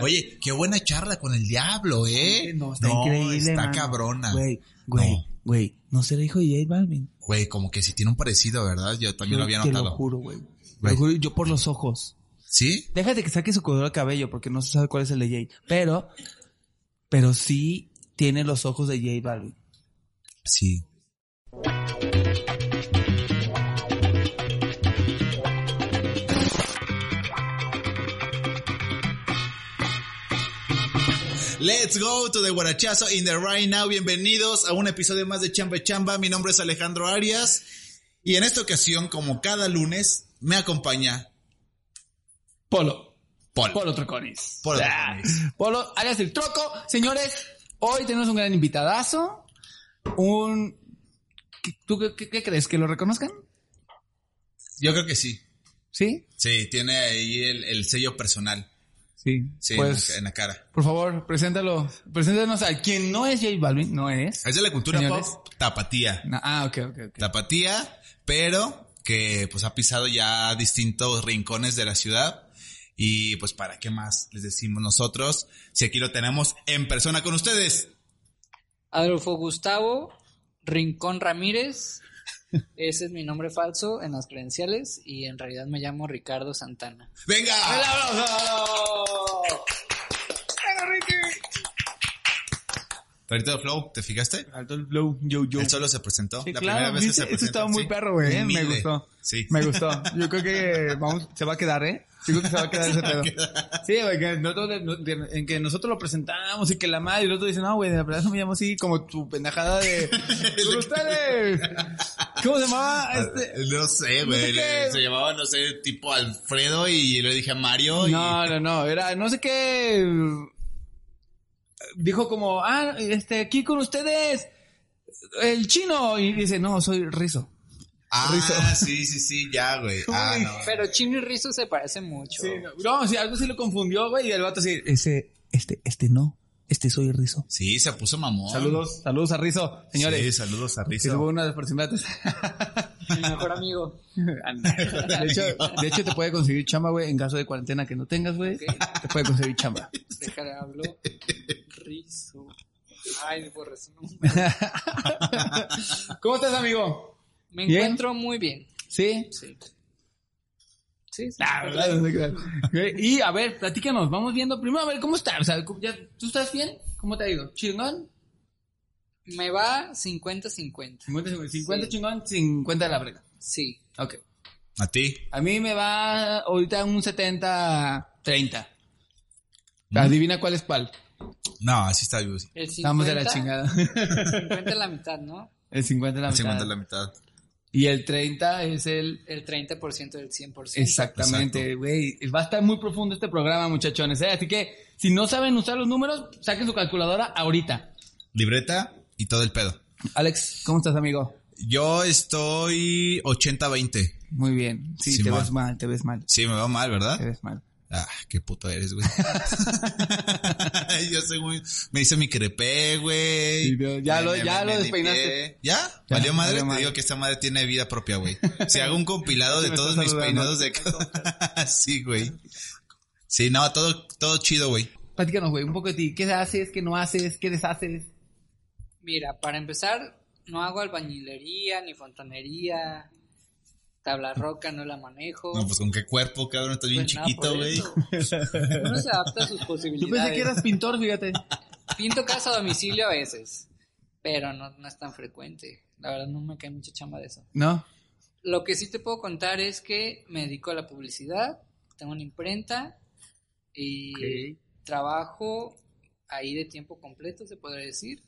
Oye, qué buena charla con el diablo, ¿eh? No, está increíble, Está mano. cabrona. Güey, güey, No. güey. ¿No será hijo de J Balvin? Güey, como que si tiene un parecido, ¿verdad? Yo también lo había Te notado. lo juro, güey. Te Güey. lo juro, yo por los ojos. ¿Sí? Déjate que saque su color de cabello porque no se sabe cuál es el de J. Pero, pero sí tiene los ojos de J Balvin. Sí. Let's go to the guarachazo in the right now. Bienvenidos a un episodio más de Chamba Chamba. Mi nombre es Alejandro Arias. Y en esta ocasión, como cada lunes, me acompaña Polo. Polo. Polo Troconis. Polo Ah, Troconis. Polo, alias el Troco. Señores, hoy tenemos un gran invitadazo. Un... ¿Tú qué, qué- qué crees? ¿Que lo reconozcan? Yo creo que sí. ¿Sí? Sí, tiene ahí el, el sello personal. Sí. Sí, Pues, en, la, en la cara. por favor, preséntalo. Preséntanos a quien no es J Balvin. No es. Es de la cultura Señores. pop tapatía. No, ah, ok, ok, ok. Tapatía, pero que pues ha pisado ya distintos rincones de la ciudad. Y pues para qué más les decimos nosotros si aquí lo tenemos en persona con ustedes. Adolfo Gustavo Rincón Ramírez. Ese es mi nombre falso en las credenciales y en realidad me llamo Ricardo Santana. ¡Venga! Torito Flow, ¿te fijaste? Alto el flow, yo, yo. Él solo se presentó. Sí, la claro, primera vez que se Eso presentó. estaba muy sí. perro, güey. ¿eh? Me gustó. Sí. Me gustó. Yo creo que vamos, se va a quedar, ¿eh? Yo creo que se va a quedar ese pedo. Sí, güey, que nosotros, no- en que nosotros lo presentamos y que la madre y el otro dice, no, güey, de verdad no me llamo así, como tu pendejada de... ¿Cómo se llamaba? Este... No sé, güey. No sé qué. Se llamaba, no sé, tipo Alfredo y le dije a Mario. y- No, no, no, era, no sé qué... Dijo como, ah, este, aquí con ustedes, el chino. Y dice, no, soy Rizo. Ah, Rizo. sí, sí, sí, ya, güey. Ah, no. Pero Chino y Rizo se parecen mucho. Sí, no, no, sí, algo sí lo confundió, güey, y el vato así, ese, este, este no, este soy Rizo. Sí, se puso mamón. Saludos, saludos a Rizo, señores. Sí, saludos a Rizo. hubo una de. Mi mejor amigo. de hecho, de hecho te puede conseguir chamba, güey, en caso de cuarentena que no tengas, güey, te puede conseguir chamba. Déjale hablo. Ay, por eso no. ¿Cómo estás, amigo? Me Bien. encuentro muy bien. ¿Sí? Sí. Sí, sí. ¿verdad? Y a ver, platícanos, vamos viendo primero a ver cómo está, o sea, ya, ¿tú estás bien? ¿Cómo te ha ido? ¿Chingón? Me va 50-50. 50, 50, 50 Sí. chingón, 50 de la brega. Sí. Ok. A ti. A mí me va ahorita un 70-30. Adivina cuál es cuál. No, así está vivo. El 50, Estamos de la chingada. 50 es la mitad, ¿no? El 50 es la El mitad. 50 es la mitad. Y el 30 es el... El 30% del 100%. Exactamente, güey. Va a estar muy profundo este programa, muchachones. ¿eh? Así que, si no saben usar los números, saquen su calculadora ahorita. Libreta y todo el pedo. Alex, ¿cómo estás, amigo? Yo estoy 80-20. Muy bien. Sí, te ves mal, te ves mal. Sí, me va mal, Te ¿verdad? ves mal. Ah, qué puto eres, güey. Yo soy muy... Me hice mi crepé, güey. Ya Me- lo- me- ya me lo despeinaste. ¿Ya? Ya, ¿Valió madre? valió Te madre. digo que esta madre tiene vida propia, güey. Si hago un compilado de todos mis peinados de... sí, güey. Sí, no, todo, todo chido, güey. Platícanos, güey, un poco de ti. ¿Qué haces? ¿Qué no haces? ¿Qué deshaces? Mira, para empezar, no hago albañilería ni fontanería. Tabla roca no la manejo. No, pues con qué cuerpo, cabrón, estás bien Pues chiquito, güey. Uno se adapta a sus Yo posibilidades. pensé que eras pintor, fíjate. Pinto casa a domicilio a veces, pero no, no es tan frecuente. La verdad no me cae mucha chamba de eso. ¿No? Lo que sí te puedo contar es que me dedico a la publicidad, tengo una imprenta y trabajo ahí de tiempo completo, se podría decir.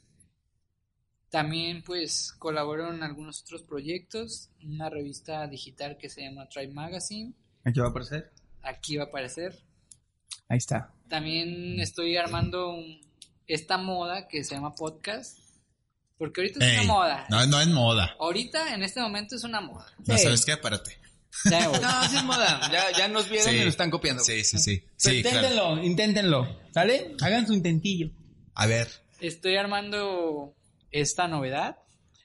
También pues colaboro en algunos otros proyectos, una revista digital que se llama Tribe Magazine, ¿Aquí va a aparecer? aquí va a aparecer. Ahí está. También estoy armando un- esta moda que se llama podcast, porque ahorita es Ey, una moda. No, no es moda. Ahorita, en este momento, es una moda. No, Sí. ¿sabes qué? Párate. Ya. No, sí es moda. Ya, ya nos vieron Sí. y nos están copiando. Sí, sí, sí. Sí, claro. inténtenlo, inténtenlo. ¿Sale? Hagan su intentillo. A ver. Estoy armando esta novedad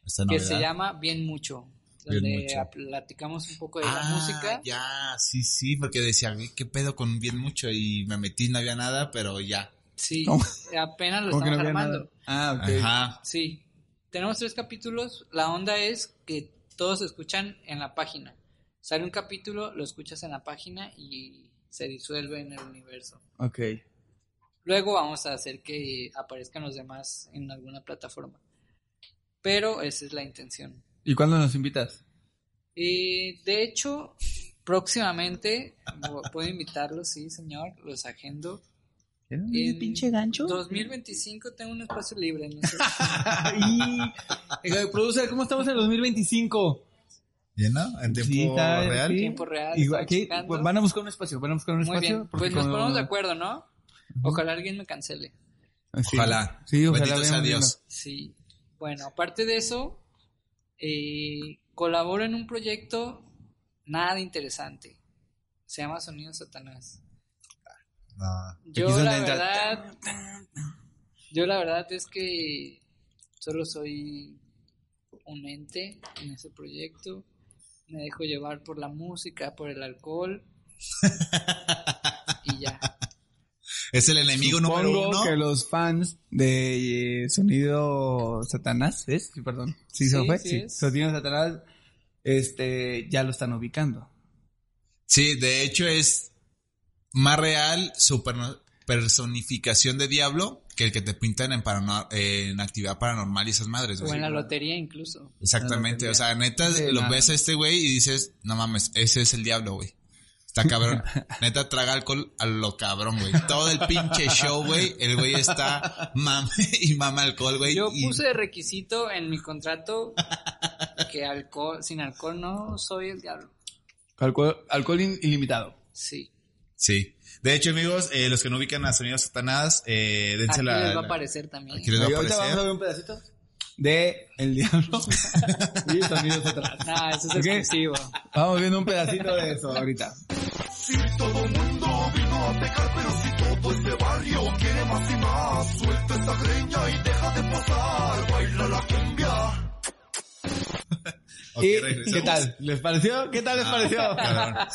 Esta que se llama Bien Mucho. Bien donde mucho. platicamos un poco de la Ah, música. ya, sí, sí, porque decía, "Güey, ¿qué pedo con bien mucho? Y me metí, no había nada, pero ya. Sí, ¿Cómo? apenas lo no estamos armando. nada. Ah, ok. Ajá. Sí, tenemos tres capítulos. La onda es que todos se escuchan en la página. Sale un capítulo, lo escuchas en la página y se disuelve en el universo. Ok. Luego vamos a hacer que aparezcan los demás en alguna plataforma. Pero esa es la intención. ¿Y cuándo nos invitas? Y de hecho, próximamente puedo invitarlos, sí, señor, los agendo. En pinche gancho? 2025 tengo un espacio libre. No sé. y, eh, producer, ¿cómo estamos en el 2025? ¿Bien, no? En tiempo Sí, está- real. sí. Tiempo real, Igual, checando. Pues van a buscar un espacio, van a buscar un Muy espacio. bien, pues nos ponemos de acuerdo, ¿no? Ojalá alguien me cancele. Sí. Ojalá. Sí, ojalá. Bendito sea Dios. Sí. Bueno, aparte de eso, eh, colaboro en un proyecto nada interesante. Se llama Sonido Satanás. No. Yo la verdad, yo la verdad es que solo soy un ente en ese proyecto. Me dejo llevar por la música, por el alcohol. y ya. Es el enemigo número uno. que los fans de eh, Sonido Satanás, ¿es? Sí, perdón. Sí, Sí, se fue. sí Sí, es. Sonido Satanás, este, ya lo están ubicando. Sí, de hecho es más real su personificación de diablo que el que te pintan en, en actividad paranormal y esas madres, O en la lotería incluso. Exactamente, o sea, neta, Sí, lo nada. ves a este güey y dices, no mames, ese es el diablo, güey. Está cabrón. Neta, traga alcohol a lo cabrón, güey. Todo el pinche show, güey, el güey está mame y mama alcohol, güey. Yo y- puse de requisito en mi contrato que alcohol, sin alcohol no soy el diablo. Alcohol, alcohol in- ilimitado. Sí. Sí. De hecho, amigos, eh, los que no ubican a Sonido Satanás, eh, dense Aquí la... les va a aparecer también. Aquí les va a vamos a ver un pedacito de El Diablo y Sonido Satanás. Ah, eso es Ok. exclusivo. Vamos viendo un pedacito de eso ahorita. Si todo mundo vino a pecar, pero si todo este barrio quiere más y más, suelta esa greña y deja de posar, baila la cumbia. Ok, ¿Y regresamos. qué tal? ¿Les pareció? ¿Qué tal les Ah, pareció? cabrón.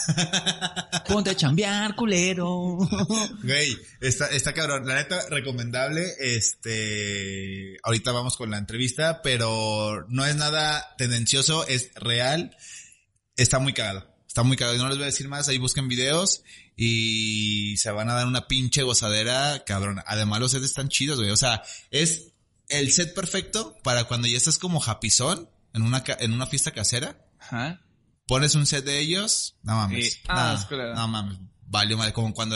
Ponte a chambear, culero. Güey, está, está cabrón. La neta, recomendable. Este, ahorita vamos con la entrevista, pero no es nada tendencioso, es real. Está muy cagado. Está muy cagado. Y no les voy a decir más. Ahí busquen videos y se van a dar una pinche gozadera, cabrón. Además, los sets están chidos, güey. O sea, es el set perfecto para cuando ya estás como japizón en una, ca- en una fiesta casera. Ajá. Pones un set de ellos, no mames. Sí. Ah, no, es no mames. Valió madre, como cuando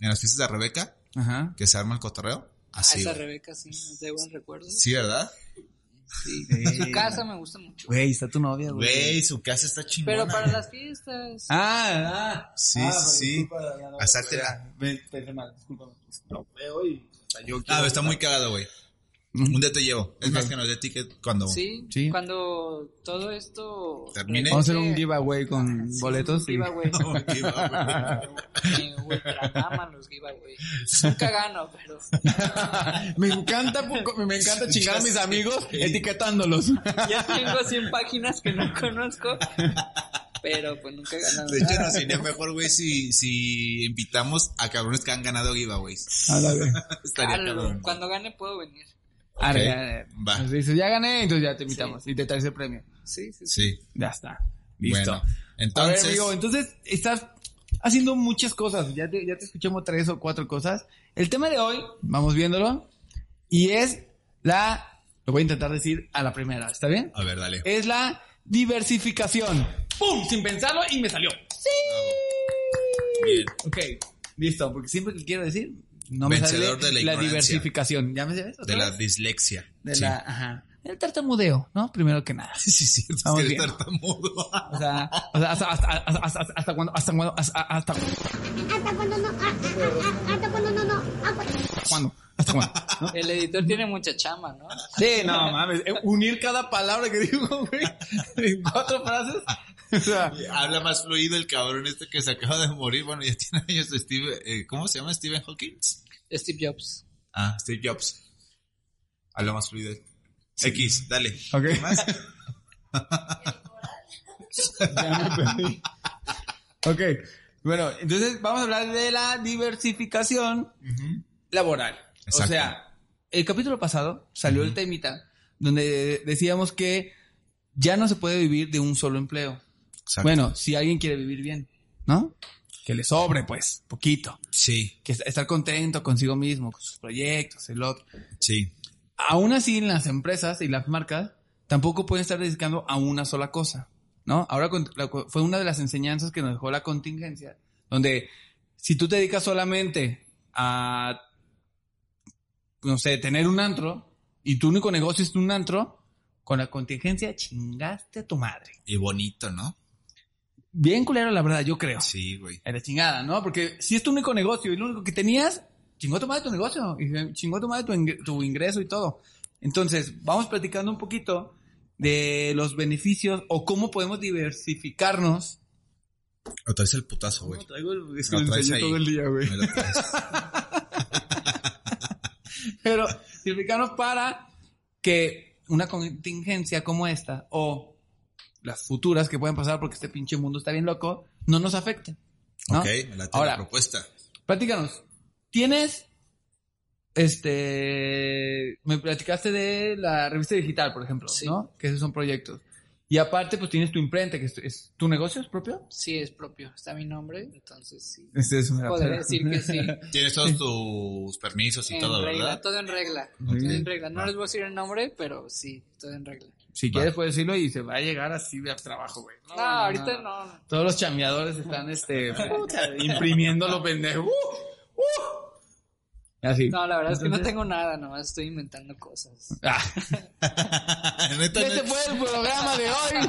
en las fiestas de Rebeca, Ajá. que se arma el cotorreo. A Así. esa güey. Rebeca sí, da buen recuerdo. Sí, ¿verdad? Sí. Sí. Su casa me gusta mucho. Güey, está tu novia, güey. Güey, su casa está chingona. Pero para las fiestas. Ah, ah. Sí, Ah, sí. Ven, pensé mal, discúlpame. Lo veo y... o sea, yo Ah, está muy cagado, güey. Un día te llevo. Es más que nos dé ticket cuando... Sí, Sí. cuando todo esto Termine. Vamos a hacer un giveaway con Sí, boletos. un giveaway. Ok, va, Me ultra maman los giveaway. Nunca gano, pero me encanta, poco- me encanta chingar a mis amigos etiquetándolos. ya tengo 100 páginas que no conozco. Pero pues nunca he ganado. De hecho, nada. nos sería mejor, güey, si, si invitamos a cabrones que han ganado giveaways. Ándale. Estaría Jalo, cabrón. Cuando gane puedo venir. Arre, Ok, arre. va. Nos dices, ya gané, entonces ya te invitamos y te traes el premio. Sí, sí, sí. Sí. Ya está. Listo. Bueno, a entonces... ver, amigo, entonces estás haciendo muchas cosas. Ya te, ya te escuchamos tres o cuatro cosas. El tema de hoy, vamos viéndolo, y es la, lo voy a intentar decir a la primera, ¿está bien? A ver, dale. Es la diversificación. ¡Pum! Sin pensarlo y me salió. Bien. Ok, listo, porque siempre que quiero decir, no me sale Vencedor de la ignorancia. diversificación. ¿Ya me sabes? De la dislexia. De sí. la, ajá. El tartamudeo, ¿no? Primero que nada. Sí, sí, es que eres tartamudo. O sea, o sea hasta, hasta, hasta, hasta, hasta cuando, hasta cuando, hasta, hasta Hasta cuando no, ah, ah, ah, hasta cuando no, no, ah, cu- cuándo, hasta cuándo. ¿no? El editor tiene mucha chama, ¿no? Sí, no mames, eh, unir cada palabra que digo, güey, en cuatro frases. O sea, Habla más fluido el cabrón este que se acaba de morir. Bueno, ya tiene años de Steve... eh, ¿Cómo se llama? ¿Stephen Hawking? Steve Jobs. Ah, Steve Jobs. Habla más fluido. X, dale. Ok. ¿Qué más? Ya me perdí. Ok, bueno, entonces vamos a hablar de la diversificación laboral. O sea, el capítulo pasado salió el temita donde decíamos que ya no se puede vivir de un solo empleo. Exacto. Bueno, si alguien quiere vivir bien, ¿no? Que le sobre, pues, poquito. Sí, Que est- estar contento consigo mismo, con sus proyectos, el otro. sí. Aún así, en las empresas y las marcas tampoco pueden estar dedicando a una sola cosa, ¿no? Ahora con- la- fue una de las enseñanzas que nos dejó la contingencia, donde si tú te dedicas solamente a, no sé, tener un antro y tu único negocio es un antro, con la contingencia chingaste a tu madre. Y bonito, ¿no? Bien culero, la verdad, yo creo. Sí, güey. Era chingada, ¿no? Porque si es tu único negocio y lo único que tenías, chingó tu madre tu negocio, y chingó tu madre tu, ingre- tu ingreso y todo. Entonces, vamos platicando un poquito de los beneficios o cómo podemos diversificarnos. O traes el putazo, güey. Traigo el- es Lo que lo traes enseñé ahí. todo el día, güey. Me lo traes. Pero diversificarnos para que una contingencia como esta o las futuras que pueden pasar porque este pinche mundo está bien loco, no nos afecten. ¿no? Ok, me late Ahora, la propuesta. Platícanos. ¿Tienes este me platicaste de la revista digital, por ejemplo, Sí. ¿no? Que esos son proyectos. Y aparte pues tienes tu imprenta, que es, es- tu negocio es propio? Sí, es propio. Está mi nombre, entonces sí. Este es Podría decir que sí. Tienes todos tus permisos y en todo, regla, ¿verdad? todo en regla. Todo en regla. No les voy a decir el nombre, pero sí, todo en regla. Si quieres puedes decirlo y se va a llegar así de trabajo, güey. No, ahorita no. no. Todos los chambeadores están este imprimiendo lo pendejo. ¡Uh! Así. No, la verdad es que no tengo nada, nomás estoy inventando cosas. Ah. Este fue el programa de hoy.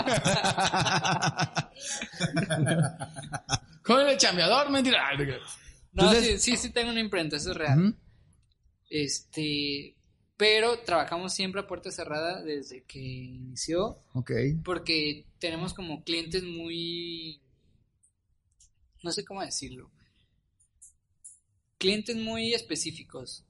Con el chambeador, mentira. No, Entonces- sí, sí, sí tengo una imprenta, eso es real. Este, pero trabajamos siempre a puerta cerrada desde que inició, Ok. porque tenemos como clientes muy, no sé cómo decirlo, clientes muy específicos.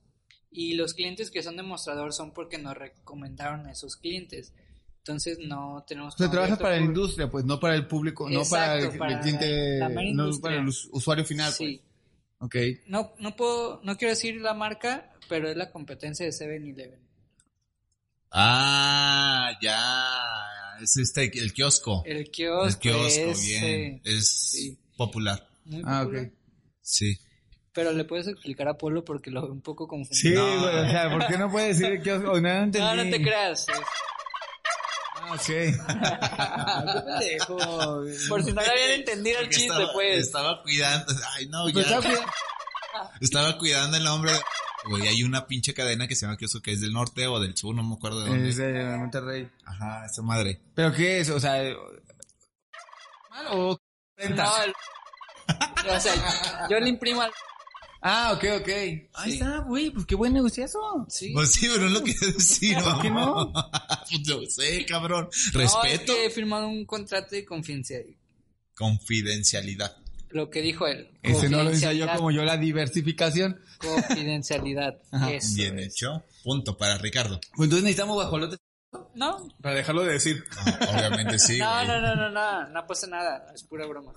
Y los clientes que son demostrador son porque nos recomendaron a esos clientes. Entonces no tenemos... O sea, trabajas para la industria, pues no para el público, no para el, cliente, la no para el us- usuario final. Sí. Pues. Ok. No, no puedo, no quiero decir la marca, pero es la competencia de 7-Eleven. Ah, ya. Es este, el kiosco. El kiosco, El kiosco, es, bien. eh, Es sí. popular. muy Ah, popular. ok. Sí. Pero le puedes explicar a Polo porque lo veo un poco Sí, confundido. No. güey, o sea, ¿por qué no puedes decir que no, no entendí? No, no te creas. Ah, ok. Qué pendejo. Por si no le habían entendido el chiste, estaba, pues. Estaba cuidando. Ay, no, Pues ya. está bien. Estaba cuidando el nombre. de- Güey, hay una pinche cadena que se llama kiosco que es del norte o del sur, no me acuerdo de dónde. Es de Monterrey. Ajá, esa madre. ¿Pero qué es? O sea, ¿mal o? No, el- o sea, yo le imprimo al... Ah, ok, ok. Ahí está, güey, pues qué buen negociazo. Sí. Pues sí, pero no lo quiero decir. ¿Por qué no? Pues no sé, cabrón. No, Respeto. es que he firmado un contrato de confidencialidad. Confidencialidad. Lo que dijo él. Ese no lo ensayó Confidencialidad. como yo la diversificación. Confidencialidad. Eso Bien es. hecho. Punto para Ricardo. Pues entonces necesitamos guajolotes No, para dejarlo de decir. Obviamente sí. no, no, no, no, no, no pasa nada, es pura broma.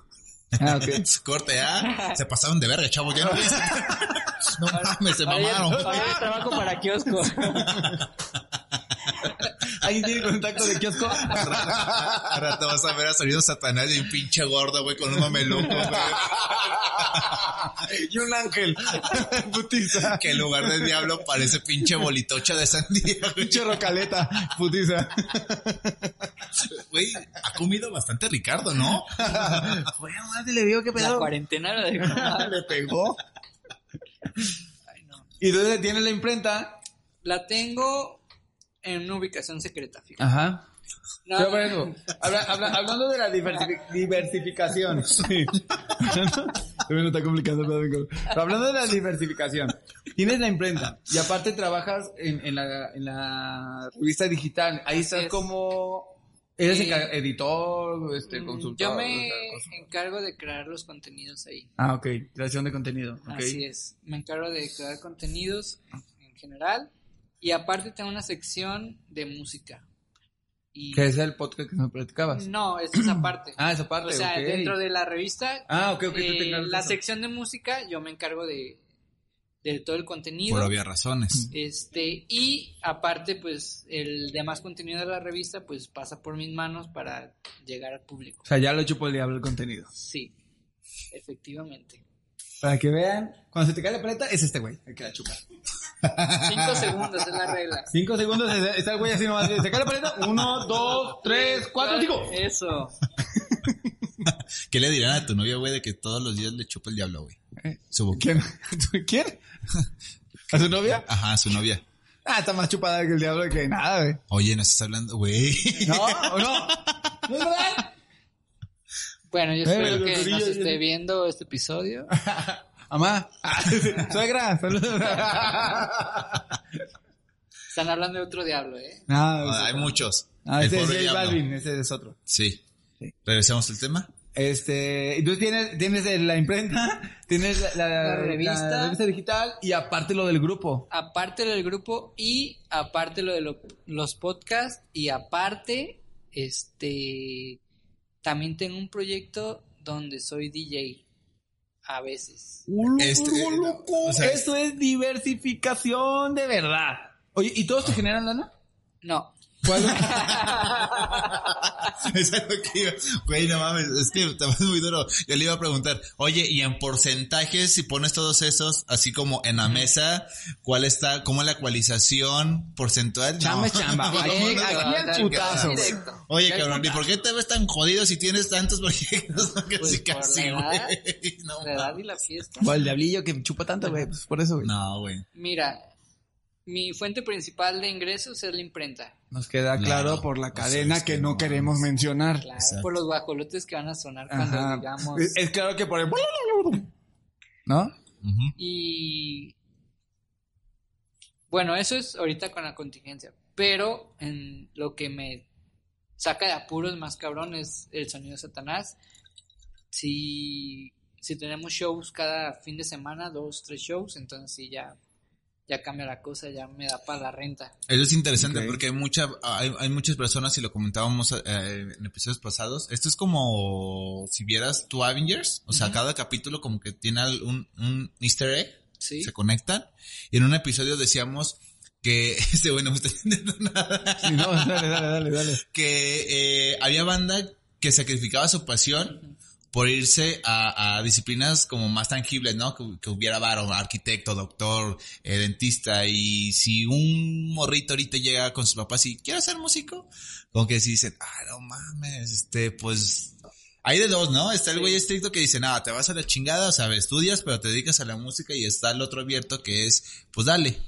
Ah, ok. Corte, ¿ah? Se pasaron de verga, chavo. Ya no No mames, se mamaron. ya trabajo para kiosco. ¿Alguien tiene contacto de kiosco? Ahora te vas a ver a sonido Satanás y un pinche gordo, güey, con un mameluco, güey. y un ángel. Putiza. Que en lugar de diablo parece pinche bolitocha de sandía, güey. Pinche rocaleta. Putiza. Güey, ha comido bastante Ricardo, ¿no? Oye, madre, le digo qué La pedo. cuarentena lo dejó. Le pegó. Ay, no. Y entonces tiene la imprenta. La tengo en una ubicación secreta, fíjate. Ajá. No, Pero bueno, habla- habla- hablando de la diversifi- diversificación. Sí. Bueno, está amigo. Pero hablando de la diversificación. Tienes la imprenta y aparte trabajas en, en la, en la revista digital. Ahí estás es. como... Eres Eh, editor, este, Mm, consultor. Yo o me encargo de crear los contenidos ahí. Ah, ok. Creación de contenido. Así es. Me encargo de crear contenidos en general. Y aparte tengo una sección de música. Y Que es el podcast que me platicabas. no, es aparte. Ah, esa parte, o sea, dentro de la revista, Ah, ok, ok, eh, la eso. sección de música, yo me encargo de, de todo el contenido. Por obvias razones. Este, y aparte, pues, el demás contenido de la revista, pues, pasa por mis manos para llegar al público. O sea, ya lo chupo el diablo el contenido. Sí, efectivamente. Para que vean, cuando se te cae la paleta, es este güey, el que la chupa. Cinco segundos es la regla. Cinco segundos, está el güey así nomás. Se cae la paleta, uno, dos, tres, cuatro, cinco. Eso. ¿Qué le dirán a tu novia, güey, de que todos los días le chupa el diablo, güey? Eh, Su. ¿Quién? ¿Quién? ¿A su novia? Ajá, su novia. Ah, está más chupada que el diablo que nada, güey. Oye, no estás hablando, güey. ¿No? ¿O no? ¿No es verdad? Bueno, yo espero que nos esté viendo este episodio. Amá. Suegra, saludos. Están hablando de otro diablo, ¿eh? No, hay muchos. Ah, El ese es. Balvin, ese es otro. Sí. Sí. Regresamos al tema. Este, entonces tienes, tienes la imprenta, tienes la, la- La revista. la revista digital y aparte lo del grupo. Aparte lo del grupo y aparte lo de lo- los podcasts y aparte, este, también tengo un proyecto donde soy DJ. A veces. Este, eh, o sea, Eso es diversificación de verdad. Oye, ¿y todos te generan lana? No. ¿Cuál? Es algo que iba. Güey, no mames, es que te vas muy duro. Yo le iba a preguntar, oye, y en porcentajes, si pones todos esos, así como en la mesa, ¿cuál está, cómo es la ecualización porcentual? No. Chamba es chamba. No, Aquí- no, no, aquí no, no, putazo, no. Oye, cabrón, ¿y por qué te ves tan jodido si tienes tantos proyectos? Pues casi, por casi, güey. No, La edad y la fiesta. O el diablillo que chupa tanto, güey. Pues por eso, güey. No, güey. Mira, mi fuente principal de ingresos es la imprenta. Nos queda Claro. claro por la O sea, cadena que que no no queremos mencionar. Claro, Exacto. por los guajolotes que van a sonar cuando Ajá. digamos. Es, es claro que por el... ¿No? Y bueno, eso es ahorita con la contingencia. Pero en lo que me saca de apuros más cabrón es el sonido de Satanás. Si, si tenemos shows cada fin de semana, dos, tres shows, entonces sí ya, ya cambia la cosa, ya me da para la renta. Eso es interesante porque hay mucha, hay, hay muchas personas y lo comentábamos eh, en episodios pasados. Esto es como si vieras tu Avengers, o sea, cada capítulo como que tiene al- un, un Easter egg, Sí. se conectan. Y en un episodio decíamos que este güey no me está entendiendo nada. Sí, no, dale, dale, dale, dale. que eh, había banda que sacrificaba su pasión por irse a, a disciplinas como más tangibles, ¿no? Que, que hubiera varo, arquitecto, doctor, eh, dentista, y si un morrito ahorita llega con sus papás y quiere ser músico, como que si dicen, ah, no mames, este, pues, hay de dos, ¿no? Está el güey estricto que dice, nada, te vas a la chingada, o sea, estudias, pero te dedicas a la música, y está el otro abierto que es, pues dale,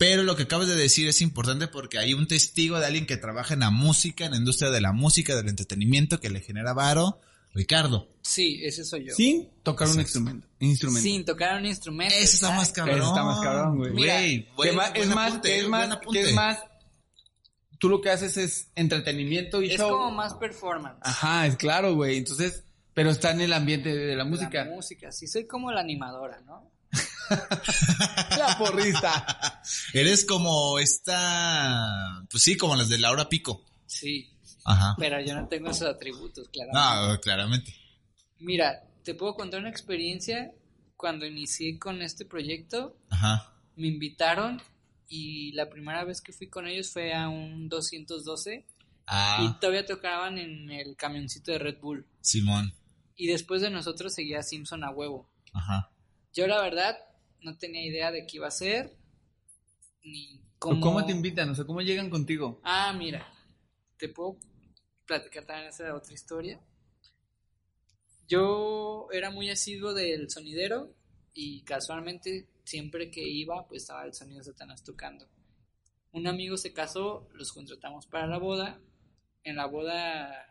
pero lo que acabas de decir es importante porque hay un testigo de alguien que trabaja en la música, en la industria de la música, del entretenimiento, que le genera varo, Ricardo. Sí, ese soy yo. Sin tocar un instrumento. instrumento. Sin tocar un instrumento. Eso está más cabrón. Eso está más cabrón, güey. Güey, es más, apunte, que es más, apunte. que es más, tú lo que haces es entretenimiento y Es show. como más performance. Ajá, es claro, güey. Entonces, pero está en el ambiente de la música. La música, sí, soy como la animadora, ¿no? La porrista. Eres como esta, pues sí, como las de Laura Pico. Sí, Ajá. pero yo no tengo esos atributos, claro. No, claramente. Mira, te puedo contar una experiencia. Cuando inicié con este proyecto, Ajá. me invitaron y la primera vez que fui con ellos fue a un 212 y Ah, todavía tocaban en el camioncito de Red Bull. Simón. Y después de nosotros seguía Simpson a huevo. Ajá. Yo la verdad no tenía idea de qué iba a ser ni ¿Cómo, cómo, te invitan? O sea, ¿cómo llegan contigo? Ah, mira, te puedo platicar también esa otra historia. Yo era muy asiduo del sonidero y casualmente siempre que iba pues estaba el sonido de Satanás tocando. Un amigo se casó, los contratamos para la boda. En la boda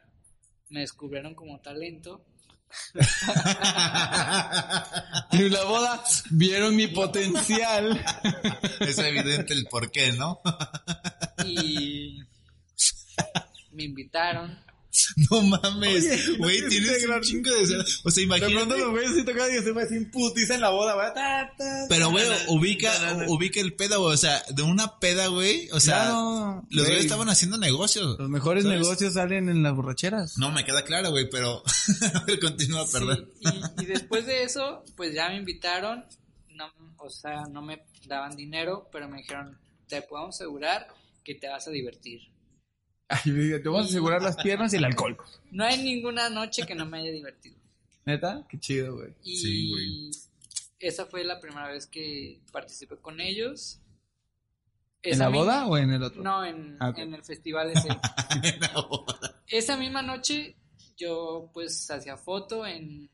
me descubrieron como talento. En la boda vieron mi potencial. es evidente el porqué, ¿no? y me invitaron No mames, güey, no tienes un chingo de... O sea, De pronto imagínate... los güeyes sí tocaban y se me hacían putiza en la boda, güey. Pero, güey, ubica, ubica el pedo, güey. O sea, de una peda, güey. O sea, Claro, los güey. güeyes estaban haciendo negocios. Los mejores ¿sabes? negocios salen en las borracheras. No me queda claro, güey, pero... A ver, continúa, Sí, perdón. y, y después de eso, pues ya me invitaron, no, o sea, no me daban dinero, pero me dijeron, te podemos asegurar que te vas a divertir. Ay, te vamos a asegurar las piernas y el alcohol. No hay ninguna noche que no me haya divertido. ¿Neta? Qué chido, güey. Y Sí, güey. esa fue la primera vez que participé con ellos. ¿En Esa la boda o en el otro? No, en, Ah, en el festival ese. Esa misma noche yo pues hacía foto en,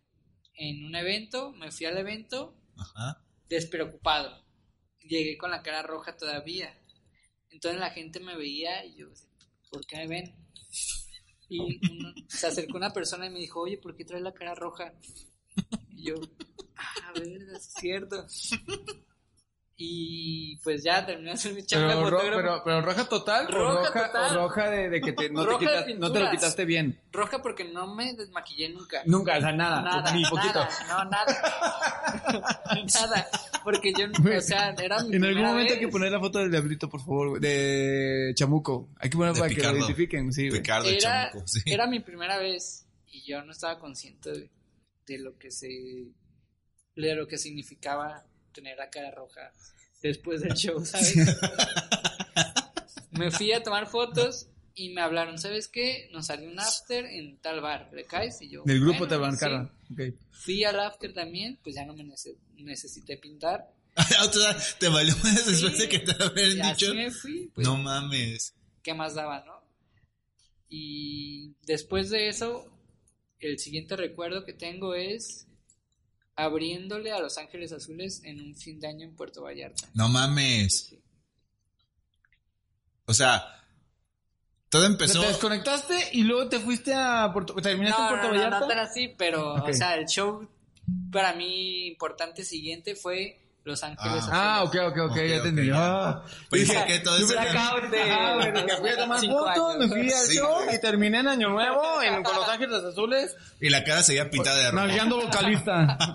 en un evento, me fui al evento Ajá. despreocupado. Llegué con la cara roja todavía. Entonces la gente me veía y yo, ¿por qué me ven? Y uno- se acercó una persona y me dijo, oye, ¿por qué traes la cara roja? Y yo, ah, verga, es cierto. Y pues ya terminé de hacer mi chamba de Pero, pero, pero roja total Roja o roja, total. o roja de, de que te- no, te quitas- no te lo quitaste bien. Roja porque no me desmaquillé nunca. Nunca, o sea, nada, Nada, ni poquito. nada, no, nada. nada, porque yo, o sea, era mi En algún momento hay que poner la foto del diablito, por favor, güey, de Chamuco. Hay que poner De para que lo identifiquen, sí, era, Chamuco, sí. era mi primera vez y yo no estaba consciente de, de lo que se de lo que significaba tener la cara roja después del show, ¿sabes? me fui a tomar fotos y me hablaron, ¿sabes qué? Nos salió un after en tal bar, ¿le caes? Y yo, Del grupo bueno, te sí. marcaron. Ok. Fui al after también, pues ya no me nece- necesité pintar. te valió más después Sí. de que te habían Y así dicho. me fui, pues, No mames. ¿qué más daba, no? Y después de eso, el siguiente recuerdo que tengo es abriéndole a Los Ángeles Azules en un fin de año en Puerto Vallarta. No mames. O sea, todo empezó. Te desconectaste y luego te fuiste a Puerto... ¿Terminaste en No, Puerto no, no, Vallarta? no tan así, pero, o sea, el show para mí importante siguiente fue Los Ángeles Ah, Azules. ok, ok, ok, Ok, ya entendí. ya. Ah. Pues Dije, que todo yo de- Ajá, Ah, güey, que fui a tomar fotos, me fui al Sí. show y terminé en Año Nuevo en, con Los Ángeles Azules, Y la cara seguía pintada de rojo. navegando vocalista.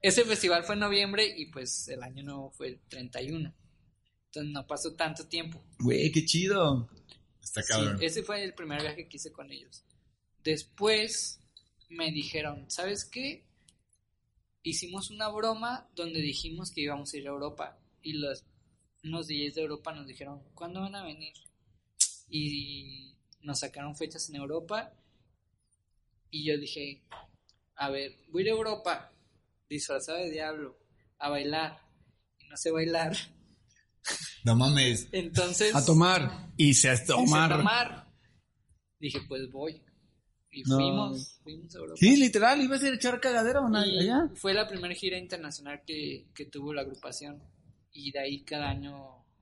Ese festival fue en noviembre y pues el año nuevo fue el 31. Entonces no pasó tanto tiempo. Güey, qué chido. Está Sí, cabrón. ese fue el primer viaje que hice con ellos. Después me dijeron, ¿sabes qué? Hicimos una broma donde dijimos que íbamos a ir a Europa. Y los, unos DJs de Europa nos dijeron, ¿cuándo van a venir? Y nos sacaron fechas en Europa. Y yo dije, a ver, voy a ir a Europa disfrazado de diablo a bailar. Y no sé bailar. No mames. Entonces... A tomar. Y se tomar. tomar. Dije, pues voy. Y No. fuimos, fuimos a Europa. Sí, literal, ibas a ir a echar cagadera o nada Y allá. fue la primera gira internacional que, que tuvo la agrupación. Y de ahí cada año,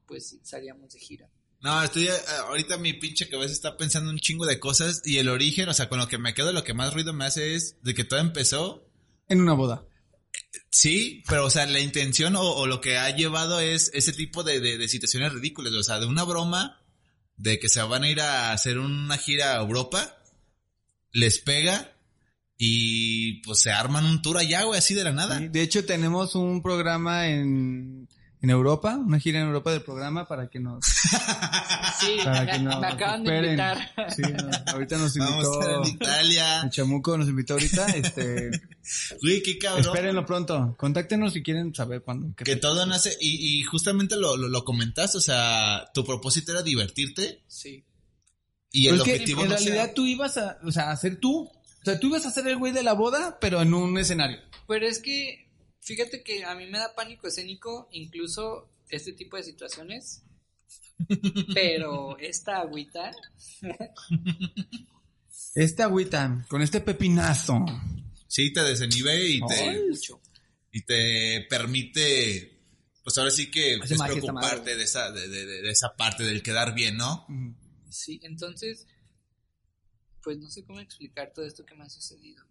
pues salíamos de gira. No, estoy eh, ahorita mi pinche cabeza está pensando un chingo de cosas y el origen, o sea, con lo que me quedo, lo que más ruido me hace es de que todo empezó. En una boda. Sí, pero o sea, la intención o, o lo que ha llevado es ese tipo de, de, de situaciones ridículas, o sea, de una broma de que se van a ir a hacer una gira a Europa, les pega y pues se arman un tour allá, güey, así de la nada. Sí, De hecho, tenemos un programa en, en Europa, una gira en Europa del programa para que nos, Sí, para que nos me acaban de invitar. Sí, no, ahorita nos Vamos a estar en invitó, Italia. el Chamuco nos invitó ahorita, este, Güey, qué cabrón. espérenlo pronto, contáctenos si quieren saber cuándo. qué Que todo nace, y, y justamente lo, lo, lo comentaste, o sea, tu propósito era divertirte Sí. Y el objetivo en no realidad sea- tú ibas a, o sea, a ser tú, o sea, tú ibas a ser el güey de la boda, pero en un escenario. Pero es que, fíjate que a mí me da pánico escénico incluso este tipo de situaciones. Pero esta agüita, Esta agüita, con este pepinazo. Sí, te desinhibe y te, y te permite, pues ahora sí que Hace magia esta preocuparte madre. de esa, de, de- de- de esa parte del quedar bien, ¿no? Sí, entonces, pues no sé cómo explicar todo esto que me ha sucedido.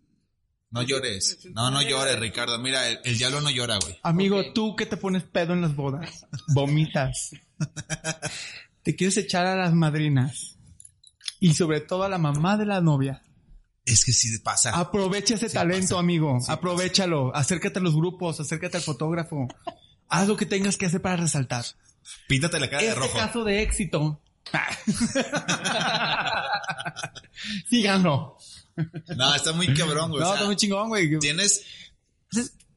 No llores. No, no llores, Ricardo. Mira, el, el diablo no llora, güey. Amigo, tú que te pones pedo en las bodas, vomitas. te quieres echar a las madrinas y sobre todo a la mamá de la novia. Es que sí pasa. Aprovecha ese Sí talento, pasa. amigo. Sí Aprovechalo. Acércate a los grupos, acércate al fotógrafo. Haz lo que tengas que hacer para resaltar. Píntate la cara de Este rojo. caso de éxito. Síganlo. No, está muy cabrón, güey. No, o sea, está muy chingón, güey. tienes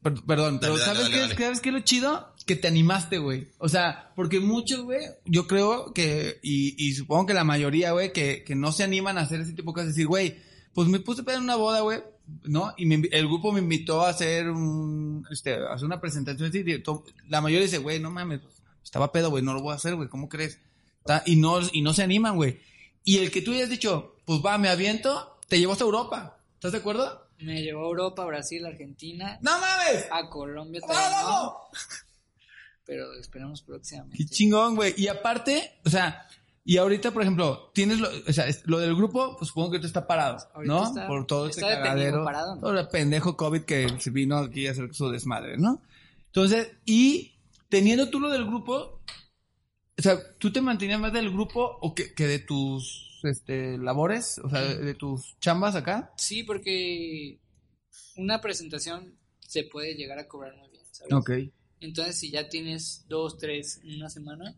per- perdón, pero Dale, ¿sabes, dale, qué, dale. ¿sabes qué es lo chido? Que te animaste, güey. O sea, porque muchos, güey, yo creo que, y, y supongo que la mayoría, güey, que, que no se animan a hacer ese tipo de cosas. Decir, güey, pues me puse a pedir una boda, güey, ¿no? Y me el grupo me invitó a hacer un, este, a hacer una presentación así. La mayoría dice, güey, no mames, estaba pedo, güey, no lo voy a hacer, güey, ¿cómo crees? Y no, y no se animan, güey. Y el que tú hayas dicho, pues va, me aviento, te llevas a Europa. ¿Estás de acuerdo? Me llevó a Europa, Brasil, Argentina, ¡No mames! a Colombia ¡Vamos, también! ¿no? Pero esperemos próximamente. Qué chingón, güey. Y aparte, o sea, y ahorita, por ejemplo, tienes lo, o sea, lo del grupo, pues supongo que tú está parado, Ahorita ¿no? está- por todo este cagadero. parado, ¿no? Todo el pendejo COVID que se vino aquí a hacer su desmadre, ¿no? Entonces, y teniendo tú lo del grupo, o sea, ¿tú te mantenías más del grupo o que, que de tus, este, labores? O sea, de, de tus chambas acá. Sí, porque una presentación se puede llegar a cobrar muy bien, ¿sabes? Ok. Entonces, si ya tienes dos, tres en una semana,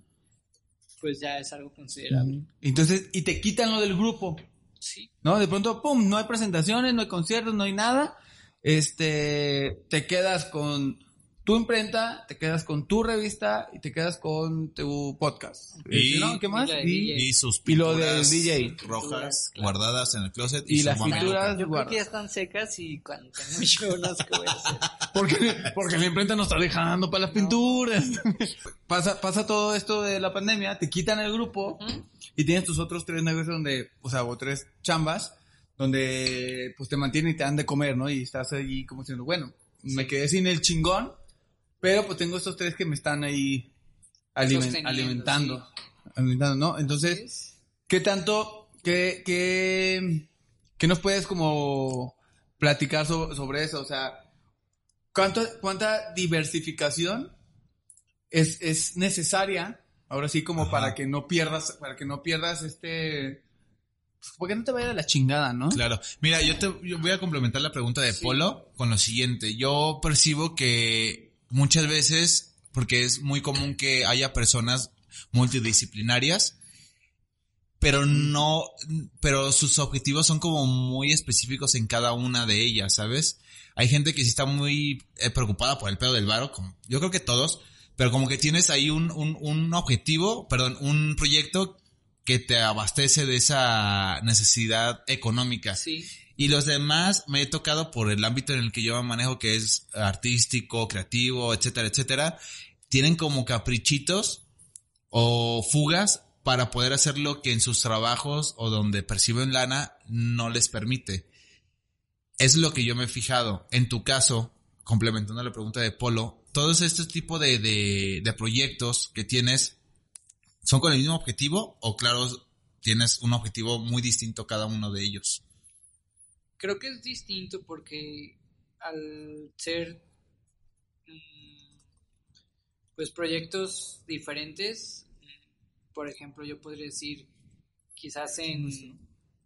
pues ya es algo considerable. Entonces, y te quitan lo del grupo. Sí. ¿no? De pronto, pum, no hay presentaciones, no hay conciertos, no hay nada. Este, te quedas con tu imprenta, te quedas con tu revista y te quedas con tu podcast. Y- ¿no? ¿Qué más? y sus Y lo del pinturas DJ. rojas guardadas en el closet Y las pinturas- Yo creo que ya están secas y cuando voy a hacer. porque, porque la imprenta no está dejando para las pinturas. pasa, pasa todo esto de la pandemia, te quitan el grupo y tienes tus otros tres negocios donde, o sea, o tres chambas donde pues te mantienen y te dan de comer, ¿no? Y estás ahí como diciendo, bueno, me quedé sin el chingón, pero pues tengo estos tres que me están ahí alimentando, alimentando, ¿no? Entonces, Es- ¿qué tanto, qué, qué, qué nos puedes como platicar so- sobre eso? O sea, ¿cuánto, ¿cuánta diversificación es, es necesaria? Ahora sí, como Ajá. para que no pierdas, para que no pierdas este, pues, porque no te vaya de la chingada, ¿no? Claro. Mira, yo te yo voy a complementar la pregunta de Sí. Polo con lo siguiente. Yo percibo que muchas veces, porque es muy común que haya personas multidisciplinarias, pero no, pero sus objetivos son como muy específicos en cada una de ellas, ¿sabes? Hay gente que sí está muy eh, preocupada por el pedo del varo, como, yo creo que todos, pero como que tienes ahí un, un, un objetivo, perdón, un proyecto que te abastece de esa necesidad económica. Sí. Y los demás me he tocado por el ámbito en el que yo manejo, que es artístico, creativo, etcétera, etcétera. Tienen como caprichitos o fugas para poder hacer lo que en sus trabajos o donde perciben lana no les permite. Es lo que yo me he fijado. En tu caso, complementando la pregunta de Polo, todos estos tipos de, de, de proyectos que tienes, ¿son con el mismo objetivo o claro, tienes un objetivo muy distinto cada uno de ellos? Creo que es distinto porque al ser mm, pues proyectos diferentes, por ejemplo, yo podría decir quizás en,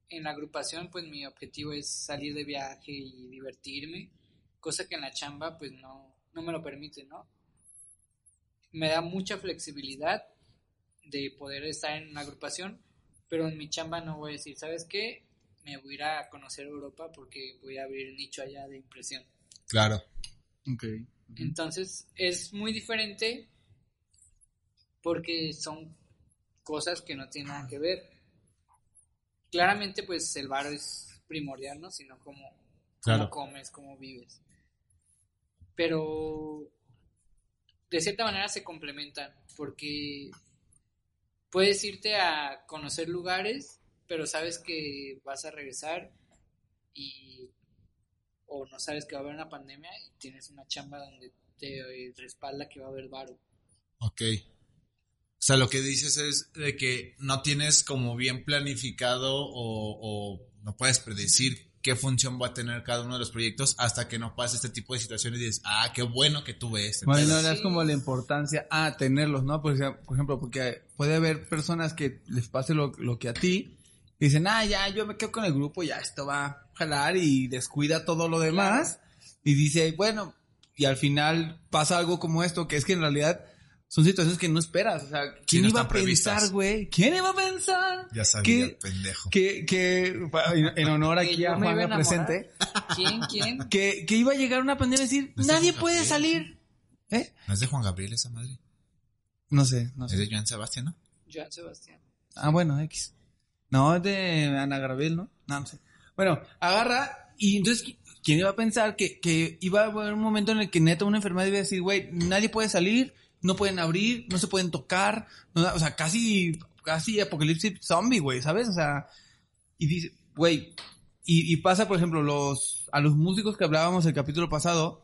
en la agrupación pues mi objetivo es salir de viaje y divertirme, cosa que en la chamba pues no, no me lo permite, ¿no? Me da mucha flexibilidad de poder estar en una agrupación, pero en mi chamba no voy a decir, ¿sabes qué? Me voy a ir a conocer Europa porque voy a abrir nicho allá de impresión. Claro. Ok. Entonces es muy diferente porque son cosas que no tienen nada que ver. Claramente pues el bar es primordial, ¿no? Sino como Claro. cómo comes, cómo vives. Pero de cierta manera se complementan porque puedes irte a conocer lugares, pero sabes que vas a regresar y o no sabes que va a haber una pandemia y tienes una chamba donde te respalda que va a haber varo. Ok. O sea, lo que dices es de que no tienes como bien planificado o, o no puedes predecir qué función va a tener cada uno de los proyectos hasta que no pase este tipo de situaciones y dices, ah, qué bueno que tuve este. Bueno, pedo". no es como la importancia a tenerlos, ¿no? Por ejemplo, por ejemplo, porque puede haber personas que les pase lo, lo que a ti y dicen, ah, ya, yo me quedo con el grupo, ya esto va a jalar y descuida todo lo demás y dice, bueno, y al final pasa algo como esto, que es que en realidad son situaciones que no esperas, o sea, ¿quién no iba a pensar, güey? ¿Quién iba a pensar? Ya sabía, que, pendejo. que, que, en honor aquí a a Juan enamorar. presente, ¿Quién? ¿Quién? que, que iba a llegar una pandemia y decir, ¿No es de nadie puede Gabriel? salir. ¿Eh? ¿No es de Juan Gabriel esa madre? No sé, no Es sé. de Joan Sebastián, ¿no? Joan Sebastián. Ah, bueno, X. No, es de Ana Gabriel, ¿no? No, no sé. Bueno, agarra y entonces, ¿qui- ¿quién iba a pensar que, que iba a haber un momento en el que neta una enfermedad iba a decir, güey, nadie puede salir, no pueden abrir, no se pueden tocar, no- o sea, casi, casi apocalipsis zombie, güey, ¿sabes? O sea, y dice, güey, y, y pasa, por ejemplo, los, a los músicos que hablábamos el capítulo pasado,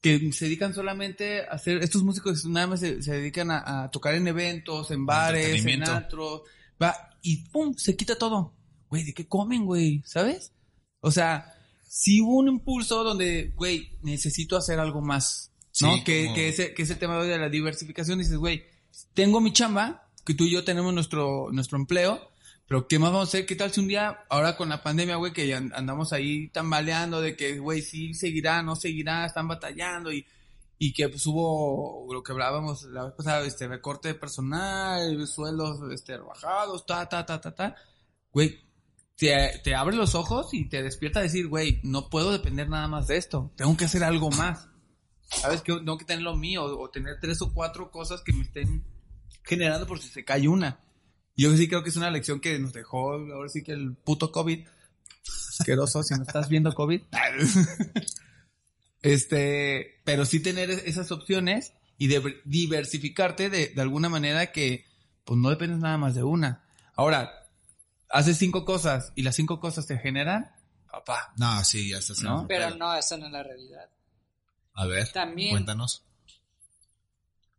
que se dedican solamente a hacer, estos músicos nada más se, se dedican a, a tocar en eventos, en bares, en antros, va, y pum, se quita todo. Güey, ¿de qué comen, güey? ¿Sabes? O sea, si hubo un impulso donde, güey, necesito hacer algo más, ¿no? Sí, que, como- que, ese, que ese tema de la diversificación, dices, güey, tengo mi chamba, que tú y yo tenemos nuestro, nuestro empleo, pero ¿qué más vamos a hacer? ¿Qué tal si un día, ahora con la pandemia, güey, que andamos ahí tambaleando de que, güey, sí seguirá, no seguirá, están batallando y, y que pues hubo lo que hablábamos la vez pasada, este recorte de personal, sueldos este rebajados, ta, ta, ta, ta, ta. Güey, te, te abre los ojos y te despierta a decir, güey, no puedo depender nada más de esto, tengo que hacer algo más. ¿Sabes? Que tengo que tener lo mío o tener tres o cuatro cosas que me estén generando por si se cae una. Yo sí creo que es una lección que nos dejó, ahora sí que el puto COVID. Asqueroso, si no estás viendo COVID. Este, pero sí tener esas opciones y de diversificarte de, de alguna manera que pues no dependes nada más de una. Ahora, haces cinco cosas y las cinco cosas te generan, papá. No, sí, ya estás ¿No? Pero no, esa no es la realidad. A ver, También cuéntanos.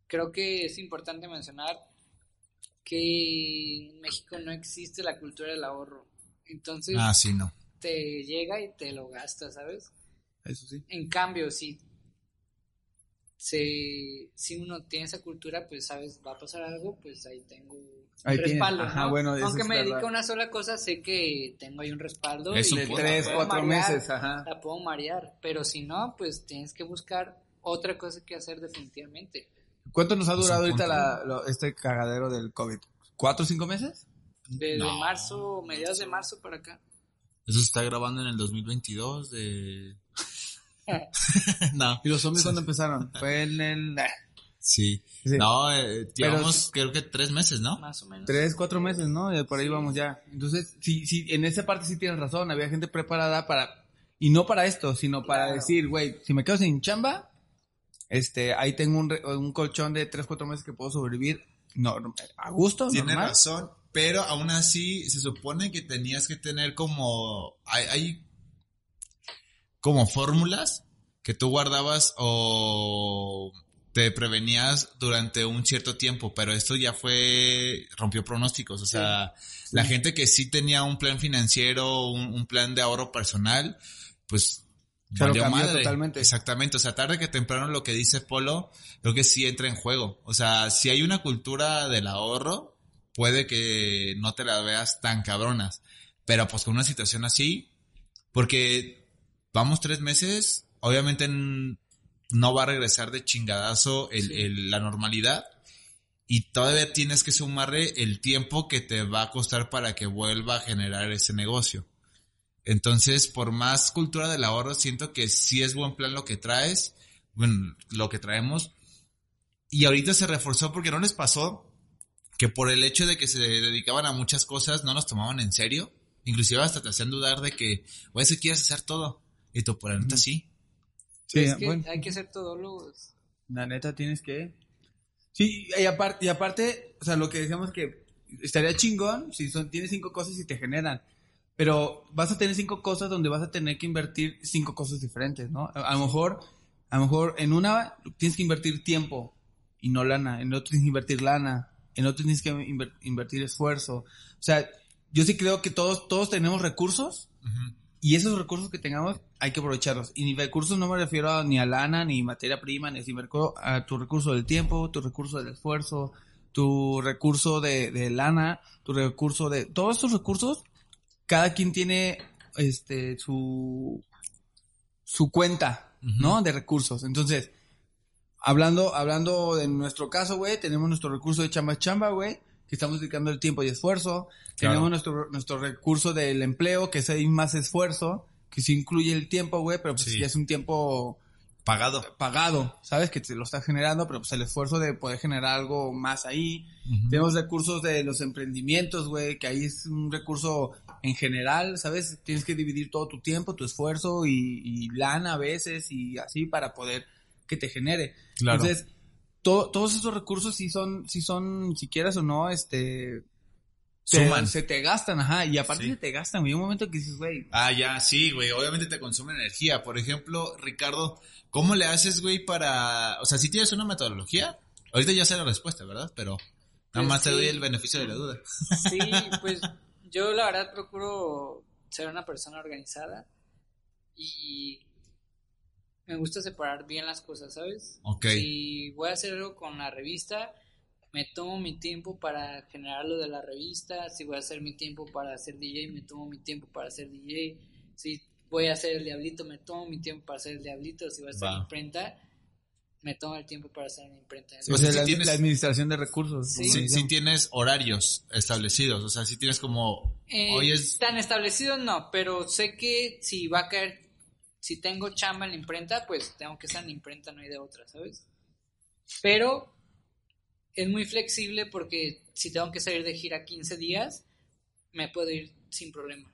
creo que es importante mencionar que en México no existe la cultura del ahorro. Entonces Ah, sí, no. te llega y te lo gastas, ¿sabes? Eso sí. En cambio, si, se, si uno tiene esa cultura, pues sabes, va a pasar algo, pues ahí tengo Ahí respaldo. ajá, ¿no? bueno, eso Aunque me dedico verdad. a una sola cosa, sé que tengo ahí un respaldo. Es y De tres, puedo cuatro marear, meses, ajá. La puedo marear, pero si no, pues tienes que buscar otra cosa que hacer definitivamente. ¿Cuánto nos ha Es un durado ahorita punto. la- lo- este cagadero del COVID? ¿Cuatro o cinco meses? Desde No. marzo, mediados de marzo para acá. Eso se está grabando en el 2022 de... no. ¿Y los zombies cuándo empezaron? Fue en el... Sí. Sí. No, eh, llevamos creo que tres meses, ¿no? Más o menos. Tres, cuatro meses, ¿no? Y por ahí vamos ya. Entonces, sí, sí, en esa parte sí tienes razón. Había gente preparada para, y no para esto, sino para Claro. decir, güey, si me quedo sin chamba, este, ahí tengo un, re- un colchón de tres, cuatro meses que puedo sobrevivir. No, no, a gusto, Tiene normal. razón, pero aún así se supone que tenías que tener como... Hay, hay como fórmulas que tú guardabas o te prevenías durante un cierto tiempo, pero esto ya fue, rompió pronósticos, o sea, la gente que sí tenía un plan financiero, un, un plan de ahorro personal, pues valió cambió madre. totalmente. Exactamente, o sea, tarde que temprano lo que dice Polo, creo que sí entra en juego. O sea, si hay una cultura del ahorro, puede que no te la veas tan cabronas, pero pues con una situación así, porque vamos tres meses, obviamente n- no va a regresar de chingadazo el- Sí. el- la normalidad y todavía tienes que sumarle el tiempo que te va a costar para que vuelva a generar ese negocio. Entonces, por más cultura del ahorro, siento que sí es buen plan lo que traes, bueno, lo que traemos. Y ahorita se reforzó porque no les pasó que por el hecho de que se dedicaban a muchas cosas no nos tomaban en serio. Inclusive hasta te hacían dudar de que, güey, si quieres hacer todo. Y tú, por la neta, sí. Sí, es que bueno. hay que ser todólogos. La neta tienes que. Sí, y aparte, y aparte, o sea, lo que decíamos que estaría chingón si son, tienes cinco cosas y te generan. Pero vas a tener cinco cosas donde vas a tener que invertir cinco cosas diferentes, ¿no? A, a lo mejor, a lo mejor en una tienes que invertir tiempo y no lana, en otro tienes que invertir lana, en otro tienes que inver- invertir esfuerzo. O sea, yo sí creo que todos, todos tenemos recursos Ujú. Y esos recursos que tengamos hay que aprovecharlos. Y ni recursos no me refiero a- ni a lana, ni materia prima, ni así, me a tu recurso del tiempo, tu recurso del esfuerzo, tu recurso de, de lana, tu recurso de... Todos estos recursos, cada quien tiene este su su cuenta, ¿no? De recursos. Entonces, hablando, hablando de nuestro caso, güey, tenemos nuestro recurso de chamba chamba, güey, que estamos dedicando el tiempo y esfuerzo. Claro. Tenemos nuestro, nuestro recurso del empleo, que es ahí más esfuerzo, que sí incluye el tiempo, güey, pero pues Sí. ya es un tiempo Pagado. pagado, ¿sabes? Que te lo estás generando, pero pues el esfuerzo de poder generar algo más ahí. Tenemos recursos de los emprendimientos, güey, que ahí es un recurso en general, ¿sabes? Tienes que dividir todo tu tiempo, tu esfuerzo y, y lana a veces y así para poder que te genere. Claro. Entonces, to- todos esos recursos sí son, sí son, si quieras o no, este... te- Suman. se te gastan, ajá, y aparte Sí. se te gastan, güey. Hay un momento que dices, güey, Ah, ya, sí, güey. Obviamente te consume energía. Por ejemplo, Ricardo, ¿cómo le haces, güey, para... O sea, si tienes una metodología? Ahorita ya sé la respuesta, ¿verdad? Pero nada Pues más te sí. doy el beneficio de la duda. Sí, pues yo la verdad procuro ser una persona organizada y me gusta separar bien las cosas, ¿sabes? Ok. Si voy a hacer algo con la revista, me tomo mi tiempo para generar lo de la revista. Si voy a hacer mi tiempo para hacer DJ, me tomo mi tiempo para hacer DJ. Si voy a hacer el diablito, me tomo mi tiempo para hacer el diablito. Si voy a hacer Va. imprenta, me tomo el tiempo para hacer mi imprenta. Sí, o sea, la, si tienes- la administración de recursos. Sí. sí tienes horarios establecidos. O sea, si tienes como... Eh, Hoy es... Tan establecido no, pero sé que si va a caer, si tengo chamba en la imprenta, pues tengo que estar en la imprenta, no hay de otra, ¿sabes? Pero es muy flexible porque si tengo que salir de gira 15 días, me puedo ir sin problema.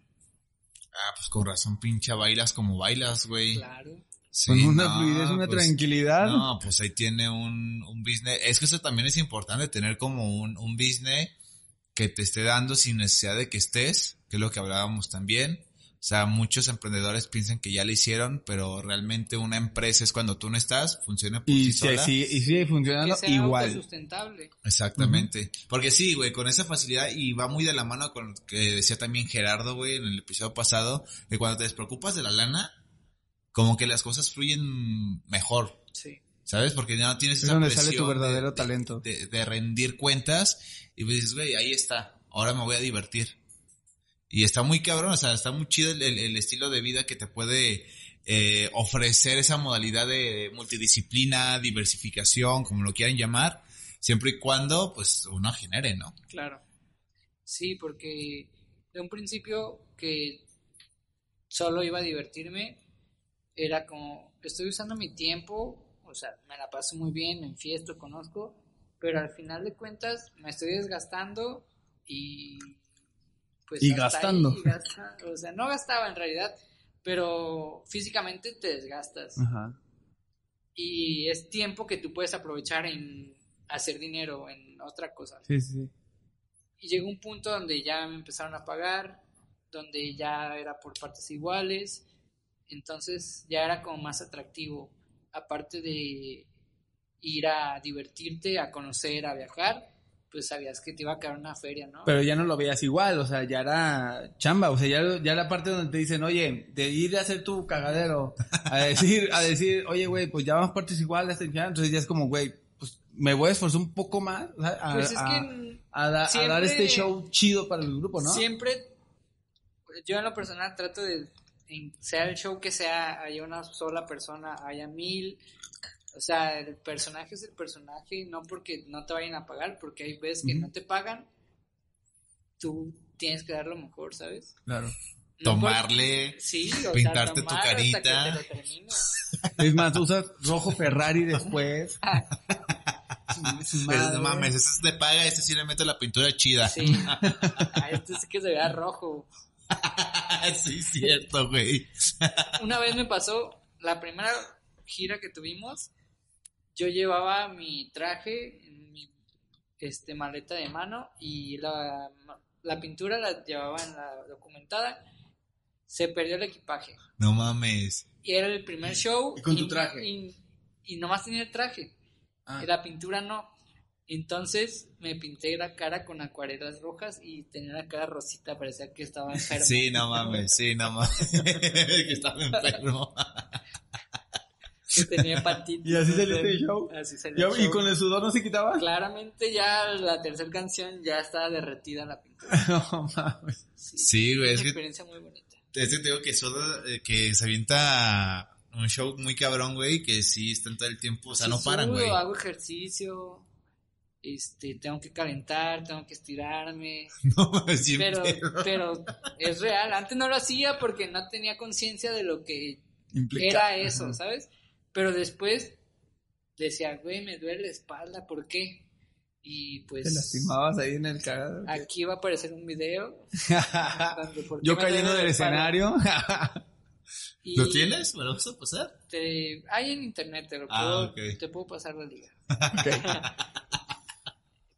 Ah, pues con razón, pincha, bailas como bailas, güey. Claro. Sí, Con una no, fluidez, una pues, tranquilidad. No, pues ahí tiene un, un business. Es que eso también es importante, tener como un, un business que te esté dando sin necesidad de que estés, que es lo que hablábamos también. O sea, muchos emprendedores piensan que ya lo hicieron, pero realmente una empresa es cuando tú no estás, funciona por y, sí sola. sí, y sigue funcionando Que sea igual. sustentable. Exactamente. Porque sí, güey, con esa facilidad y va muy de la mano con lo que decía también Gerardo, güey, en el episodio pasado, que cuando te despreocupas de la lana, como que las cosas fluyen mejor. Sí. ¿Sabes? Porque ya no tienes Es esa donde presión sale tu de- verdadero de, talento. De, de rendir cuentas y pues dices, güey, ahí está, ahora me voy a divertir. Y está muy cabrón, o sea, está muy chido el, estilo de vida que te puede eh, ofrecer esa modalidad de multidisciplina, diversificación, como lo quieran llamar, siempre y cuando pues uno genere, ¿no? Claro. Sí, porque de un principio que solo iba a divertirme, era como, estoy usando mi tiempo, o sea, me la paso muy bien, me enfiesto, conozco, pero al final de cuentas me estoy desgastando y pues Y gastando. ahí, gasta- o sea, no gastaba en realidad, pero físicamente te desgastas Ajá. y es tiempo que tú puedes aprovechar en hacer dinero en otra cosa. Sí, sí. Y llegó un punto donde ya me empezaron a pagar, donde ya era por partes iguales, entonces ya era como más atractivo, aparte de ir a divertirte, a conocer, a viajar, pues sabías que te iba a caer una feria, ¿no? Pero ya no lo veías igual, o sea, ya era chamba, o sea, ya, ya la parte donde te dicen, oye, de ir a hacer tu cagadero, a decir, a decir, oye, güey, pues ya vamos partes iguales, entonces ya es como, güey, pues me voy a esforzar un poco más, o sea, a, pues es a- que a da- a dar este show chido para el grupo, ¿no? siempre, yo en lo personal trato de, sea el show que sea, haya una sola persona, haya mil, o sea, el personaje es el personaje, no porque no te vayan a pagar, porque hay veces que no te pagan, tú tienes que dar lo mejor, ¿sabes? Claro. No por- Tomarle, sí, o pintarte sea, tu tomar hasta que carita. te lo. Es más, usas rojo Ferrari después. Pero madre. no mames, este es de paga, este sí le meto la pintura chida. Sí, a este sí que se vea rojo. sí, cierto, güey. Una vez me pasó, la primera gira que tuvimos, yo llevaba mi traje en mi este, maleta de mano y la, la pintura la llevaba en la documentada. Se perdió el equipaje. No mames. Y era el primer show. Y con tu traje. Y, y nomás tenía el traje. Ah. Y la pintura no. Entonces me pinté la cara con acuarelas rojas y tenía la cara rosita, parecía que estaba enfermo. Sí, no mames, sí, no mames. que estaba enfermo. Que tenía hepatitis. ¿Y así salió Entonces, este show? Así salió ¿Ya- el ¿Y show. con el sudor no se quitaba? Claramente ya la tercera canción ya estaba derretida la pintura. No mames. Sí, Sí, güey, Una es que experiencia muy bonita. Es que te digo que Soda, eh, que se avienta un show muy cabrón, güey, que sí están todo el tiempo, o sea, Sí no paran, sudo, güey. Hago ejercicio, este, tengo que calentar, tengo que estirarme, No, siempre. pero, pero es real. Antes no lo hacía porque no tenía conciencia de lo que Implica. era eso. ¿sabes? Pero después decía, güey, me duele la espalda, ¿por qué? Y pues Te lastimabas ahí en el cagado. aquí va a aparecer un video. Yo cayendo del escenario. Y ¿Lo tienes? ¿Me lo vas a pasar? te- hay en internet, te, lo Ah, puedo, te puedo pasar la liga.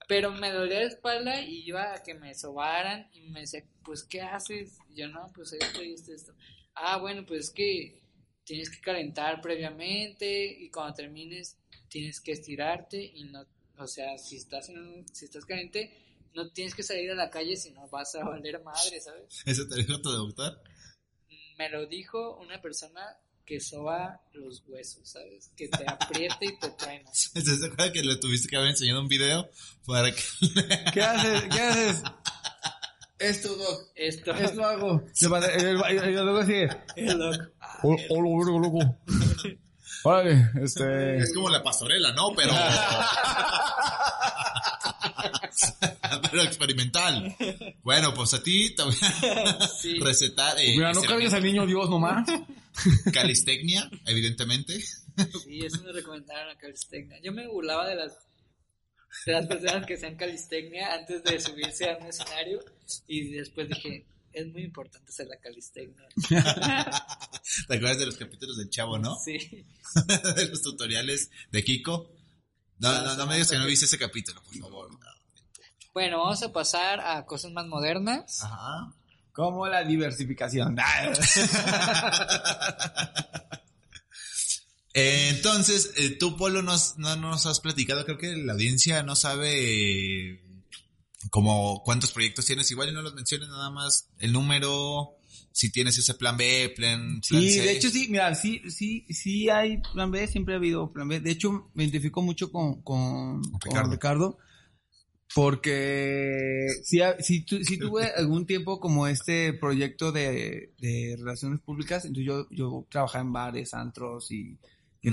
Pero me dolía la espalda y iba a que me sobaran y me decía, pues, ¿qué haces? Y yo, no, pues esto y esto, y esto. Ah, bueno, pues es que tienes que calentar previamente y cuando termines tienes que estirarte y no, o sea, si estás en un- si estás caliente, no tienes que salir a la calle si no vas a valer madre, ¿sabes? ¿Eso te dijo tu doctor? Me lo dijo una persona que soba los huesos, ¿sabes? Que te apriete y te truena. ¿Estás de acuerdo que le tuviste que haber enseñado un video para que... ¿Qué haces? ¿Qué haces? Esto, Doc. Esto Esto hago. Y y- y luego así. es loco. Hola, loco. Órale, este. Es como la pastorela, ¿no? Pero... Pero experimental. Bueno, pues a ti te voy a Sí. recetar... eh, Mira, no cargues al niño Dios nomás. calistecnia, evidentemente. Sí, eso me recomendaron la calistecnia. Yo me burlaba de las las personas que hacían calistecnia antes de subirse a un escenario y después dije, es muy importante hacer la calistecnia. ¿Te acuerdas de los capítulos del Chavo, no? Sí. de los tutoriales de Kiko. No, no, no me digas que no viste ese capítulo, por favor. Bueno, vamos a pasar a cosas más modernas. Ajá. Como la diversificación. Eh, entonces, eh, tú, Polo, nos, no nos has platicado, creo que la audiencia no sabe eh, como cuántos proyectos tienes, igual no los menciones nada más, el número, si tienes ese plan B, plan, plan Sí, C. de hecho sí, mira, sí, sí, sí hay plan B, siempre ha habido plan B. De hecho, me identifico mucho con, con, con Ricardo. Ricardo. porque sí, sí, tu- sí tuve algún tiempo como este proyecto de, de relaciones públicas, entonces yo, yo trabajaba en bares, antros y, y.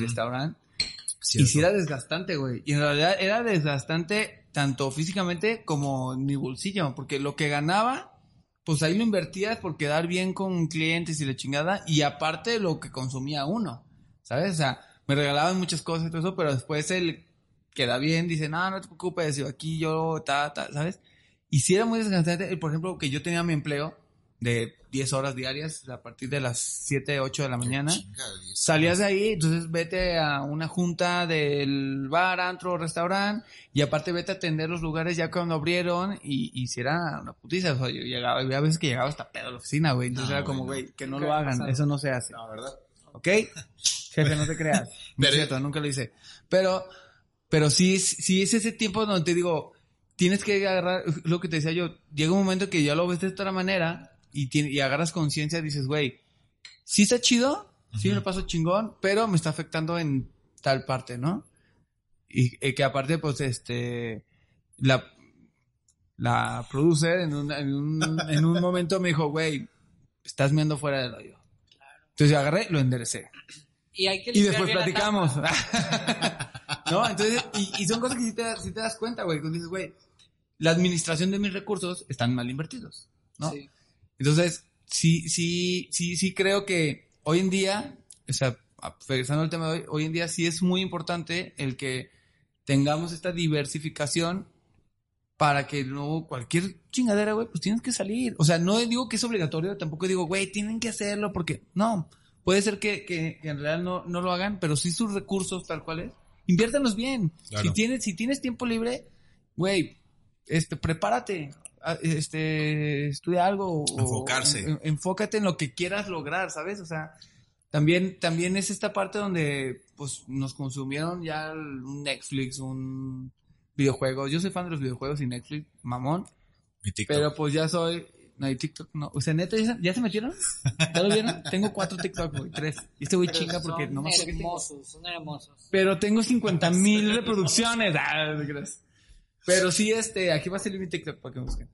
Cierto. Y sí era desgastante, güey. Y en realidad era desgastante tanto físicamente como en mi bolsillo, porque lo que ganaba, pues ahí lo invertías por quedar bien con clientes y la chingada, y aparte lo que consumía uno, ¿sabes? O sea, me regalaban muchas cosas y todo eso, pero después él queda bien, dice, no, no te preocupes, yo aquí yo, ta, ta, ¿sabes? Y sí era muy desgastante, por ejemplo, que yo tenía mi empleo de 10 horas diarias a partir de las 7, 8 de la mañana. Y eso- Salías de ahí, entonces vete a una junta del bar, antro, restaurante, y aparte vete a atender los lugares ya cuando abrieron, y, y si era una putiza, o sea, yo llegaba, había veces que llegaba hasta pedo a la oficina, güey, entonces No, era como, güey, que no lo hagan, pasado. eso no se hace, No, ¿verdad? ¿ok? Jefe, no te creas, no Pero- es cierto, nunca lo hice, pero, pero sí, es- sí es ese tiempo donde te digo, tienes que agarrar, lo que te decía yo, llega un momento que ya lo ves de otra manera, y, tiene- y agarras conciencia, dices, güey, sí está chido, sí me lo paso chingón, pero me está afectando en tal parte, ¿no? Y que aparte, pues, este, la, la producer en un, en un, en un momento me dijo, güey, estás meando fuera del hoyo. Entonces agarré, lo enderecé. Y hay que Y limpiar después platicamos. ¿No? Entonces, y, y son cosas que sí te, das- sí te das cuenta, güey. Cuando dices, güey, la administración de mis recursos están mal invertidos, ¿no? Sí. Entonces, sí, sí, sí, sí creo que hoy en día, o sea, regresando al tema de hoy, hoy en día sí es muy importante el que tengamos esta diversificación para que no cualquier chingadera, güey, pues tienes que salir. O sea, no digo que es obligatorio, tampoco digo, güey, tienen que hacerlo porque no. Puede ser que, que, que en realidad no, no lo hagan, pero sí sus recursos tal cual es, inviértanlos bien. Claro. Si tienes, si tienes tiempo libre, güey, este, prepárate, este, estudia algo. o- Enfocarse. en- enfócate en lo que quieras lograr, ¿sabes? O sea, también, también es esta parte donde, pues, nos consumieron ya un Netflix, un videojuegos. Yo soy fan de los videojuegos y Netflix, mamón. Mi TikTok. Pero pues ya soy. No, y TikTok no. O sea, neta, ¿ya, se- ya se metieron? ¿Ya lo vieron? Tengo cuatro TikTok, güey. Tres. Y este güey chinga porque no me acuerdo hermosos, son hermosos. Pero tengo 50 mil reproducciones. Ah, no te creas. Pero sí, este, aquí va a salir mi TikTok para que me busquen.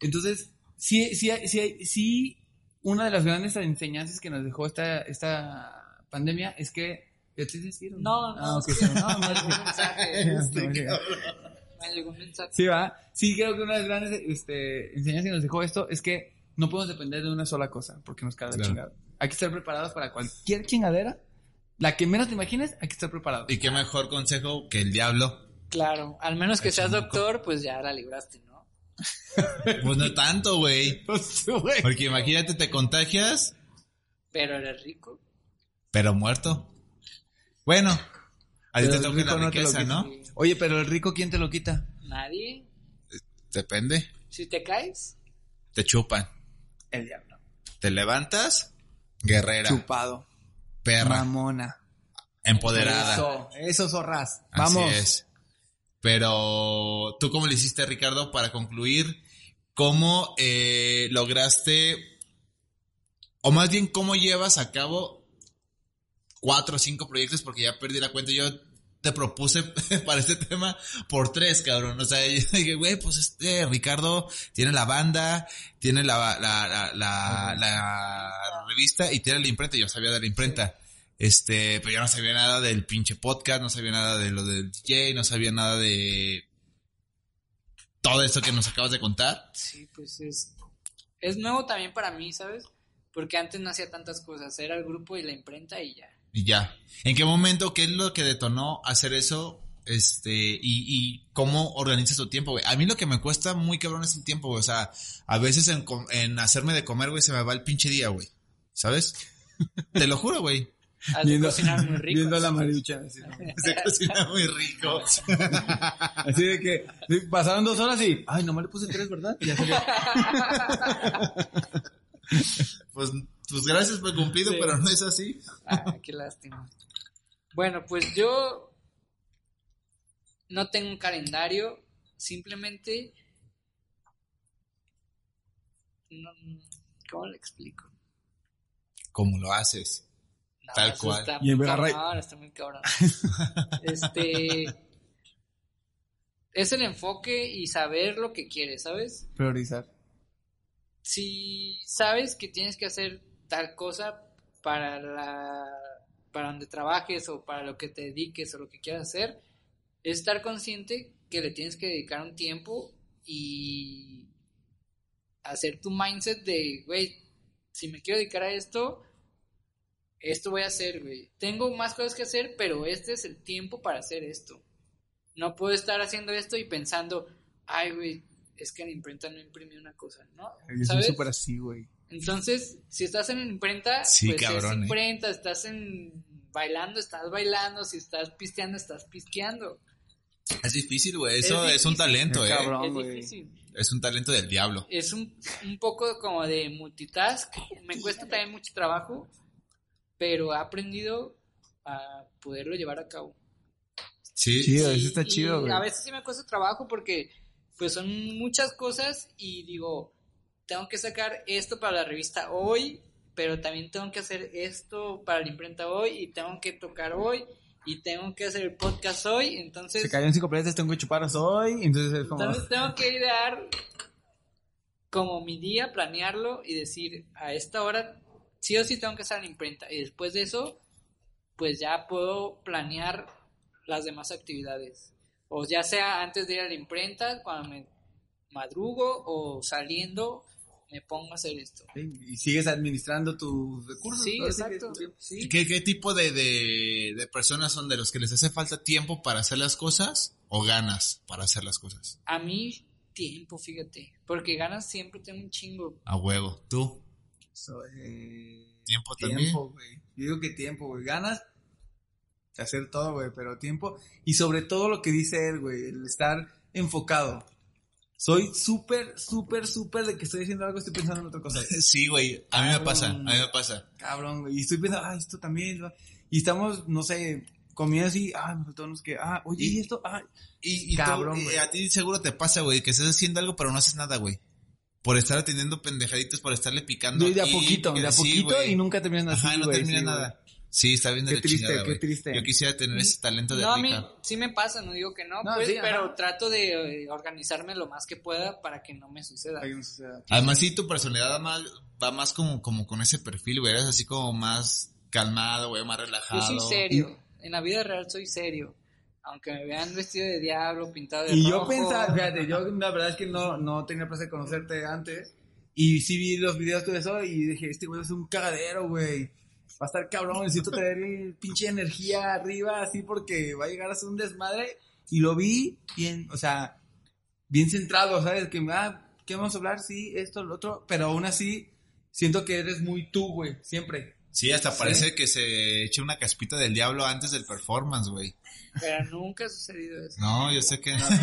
Entonces, sí, sí, sí, hay- sí, una de las grandes enseñanzas que nos dejó esta, esta pandemia es que. ¿Ya te decir? No, no, Ah, sí, no, no, no. mensaje. No, no. Sí, va. Sí, creo que una de las grandes este, enseñanzas que nos dejó esto es que no podemos depender de una sola cosa porque nos cae la Claro. chingada. Hay que estar preparados para cualquier chingadera. La que menos te imagines, hay que estar preparado. Y qué mejor consejo que el diablo. Claro, al menos que seas doctor, pues ya la libraste, ¿no? Pues no tanto, güey. Pues, güey. Porque imagínate, te contagias, Pero eres rico. pero muerto. Bueno, a ti te toca la no te lo riqueza, quita. ¿no? Oye, pero el rico, ¿quién te lo quita? Nadie. Depende. Si te caes, Te chupan. El diablo. Te levantas, guerrera, Chupado. perra, Mamona. empoderada. Eso, eso zorras. Así Vamos. es. Pero, ¿tú cómo le hiciste, Ricardo, para concluir? ¿Cómo eh, lograste, o más bien, cómo llevas a cabo cuatro o cinco proyectos? Porque ya perdí la cuenta. Yo te propuse para este tema por tres, cabrón. O sea, yo dije, güey, pues este Ricardo tiene la banda, tiene la, la, la, la, la revista y tiene la imprenta. Yo sabía de la imprenta. Este, pero yo no sabía nada del pinche podcast, no sabía nada de lo del DJ, no sabía nada de todo esto que nos acabas de contar. sí, pues es, es nuevo también para mí, ¿sabes? Porque antes no hacía tantas cosas. Era el grupo y la imprenta y ya. Y ya. ¿En qué momento, qué es lo que detonó hacer eso? Este, y, y cómo organizas tu tiempo, güey. A mí lo que me cuesta muy cabrón es el tiempo, güey. O sea, a veces en, en hacerme de comer, güey, se me va el pinche día, güey. ¿Sabes? Te lo juro, güey. Has de cocinar muy rico. viendo a la marucha. Así. Se cocina muy rico. Así de que pasaron dos horas y, ay, nomás le puse tres, ¿verdad? Y ya salió. Pues, pues gracias por cumplido, Sí. pero no es así. Ah, qué lástima. Bueno, pues yo no tengo un calendario, simplemente... no- ¿Cómo le explico? ¿Cómo lo haces? No, Tal cual. Está Y en cabrón, está muy cabrón. este... Es el enfoque y saber lo que quieres, ¿sabes? Priorizar. si sabes que tienes que hacer tal cosa para la para donde trabajes o para lo que te dediques o lo que quieras hacer es estar consciente que le tienes que dedicar un tiempo y hacer tu mindset de güey si me quiero dedicar a esto esto voy a hacer güey tengo más cosas que hacer pero este es el tiempo para hacer esto no puedo estar haciendo esto y pensando ay güey es que en la imprenta no imprimí una cosa, ¿no? Yo soy ¿Sabes? súper así, güey. Entonces, si estás en imprenta, Sí, pues cabrón, es ¿eh? imprenta, estás en bailando, estás bailando, si estás pisteando, estás pisqueando. Es difícil, güey. Eso Es es, un difícil. talento, Qué eh. cabrón. es güey. difícil. Es un talento del diablo. Es un, un poco como de multitask. Me cuesta también mucho trabajo, pero he aprendido a poderlo llevar a cabo. Sí. Chido, Y- eso está chido, güey. A veces sí me cuesta trabajo porque pues son muchas cosas y digo, tengo que sacar esto para la revista hoy, pero también tengo que hacer esto para la imprenta hoy y tengo que tocar hoy y tengo que hacer el podcast hoy, entonces, Se cayeron cinco planetas, tengo que chuparos hoy. Entonces es como. entonces tengo que idear como mi día, planearlo y decir, a esta hora sí o sí tengo que estar en la imprenta y después de eso, pues ya puedo planear las demás actividades. O ya sea antes de ir a la imprenta, cuando me madrugo o saliendo, me pongo a hacer esto. Y sigues administrando tus recursos. Sí, exacto. Sí. ¿Qué, qué tipo de, de, de personas son de los que les hace falta tiempo para hacer las cosas o ganas para hacer las cosas? A mí, tiempo, fíjate. Porque ganas siempre tengo un chingo. A huevo. ¿Tú? So, eh, ¿Tiempo también? Tiempo, güey. Yo digo que tiempo, güey. Ganas de hacer todo, güey, pero tiempo. Y sobre todo lo que dice él, güey, el estar enfocado. Soy súper, súper, súper de que estoy haciendo algo, estoy pensando en otra cosa. Sí, güey. A mí me pasa. A mí me pasa. Cabrón, güey. Y estoy pensando, ah, esto también. ¿no? Y estamos, no sé, comía así, ah, me faltó unos que, ah, oye, ¿y esto? Ah, Y, Cabrón, güey. a ti seguro te pasa, güey, que estás haciendo algo pero no haces nada, güey. Por estar atendiendo pendejaditos, por estarle picando. de, de a aquí, poquito, de a sí, poquito y nunca terminan así, Ajá, no güey, termina sí, nada. Sí, está bien de Qué la triste, chingada, qué triste. Yo quisiera tener ese talento de No, a mí sí me pasa, no digo que no, No, pues, sí, pero ajá. trato de eh, organizarme lo más que pueda para que no me suceda. no sea, Además, sí, tu personalidad va más, va más como, como con ese perfil, güey. Eres así como más calmado, güey, más relajado. Yo soy serio, en la vida real soy serio. Aunque me vean vestido de diablo, pintado de Y yo pensaba, fíjate, yo la verdad es que no, no tenía placer de conocerte antes. Y sí vi los videos todo eso y dije, este güey es un cagadero, güey. Va a estar cabrón, necesito tener el pinche energía arriba así porque va a llegar a ser un desmadre. Y lo vi bien, o sea, bien centrado, ¿sabes? Que, ah, ¿qué vamos a hablar? Sí, esto, lo otro. Pero aún así, siento que eres muy tú, güey, siempre. Sí, hasta parece que se echa una caspita del diablo antes del performance, güey. Pero nunca ha sucedido eso. No, yo sé que no.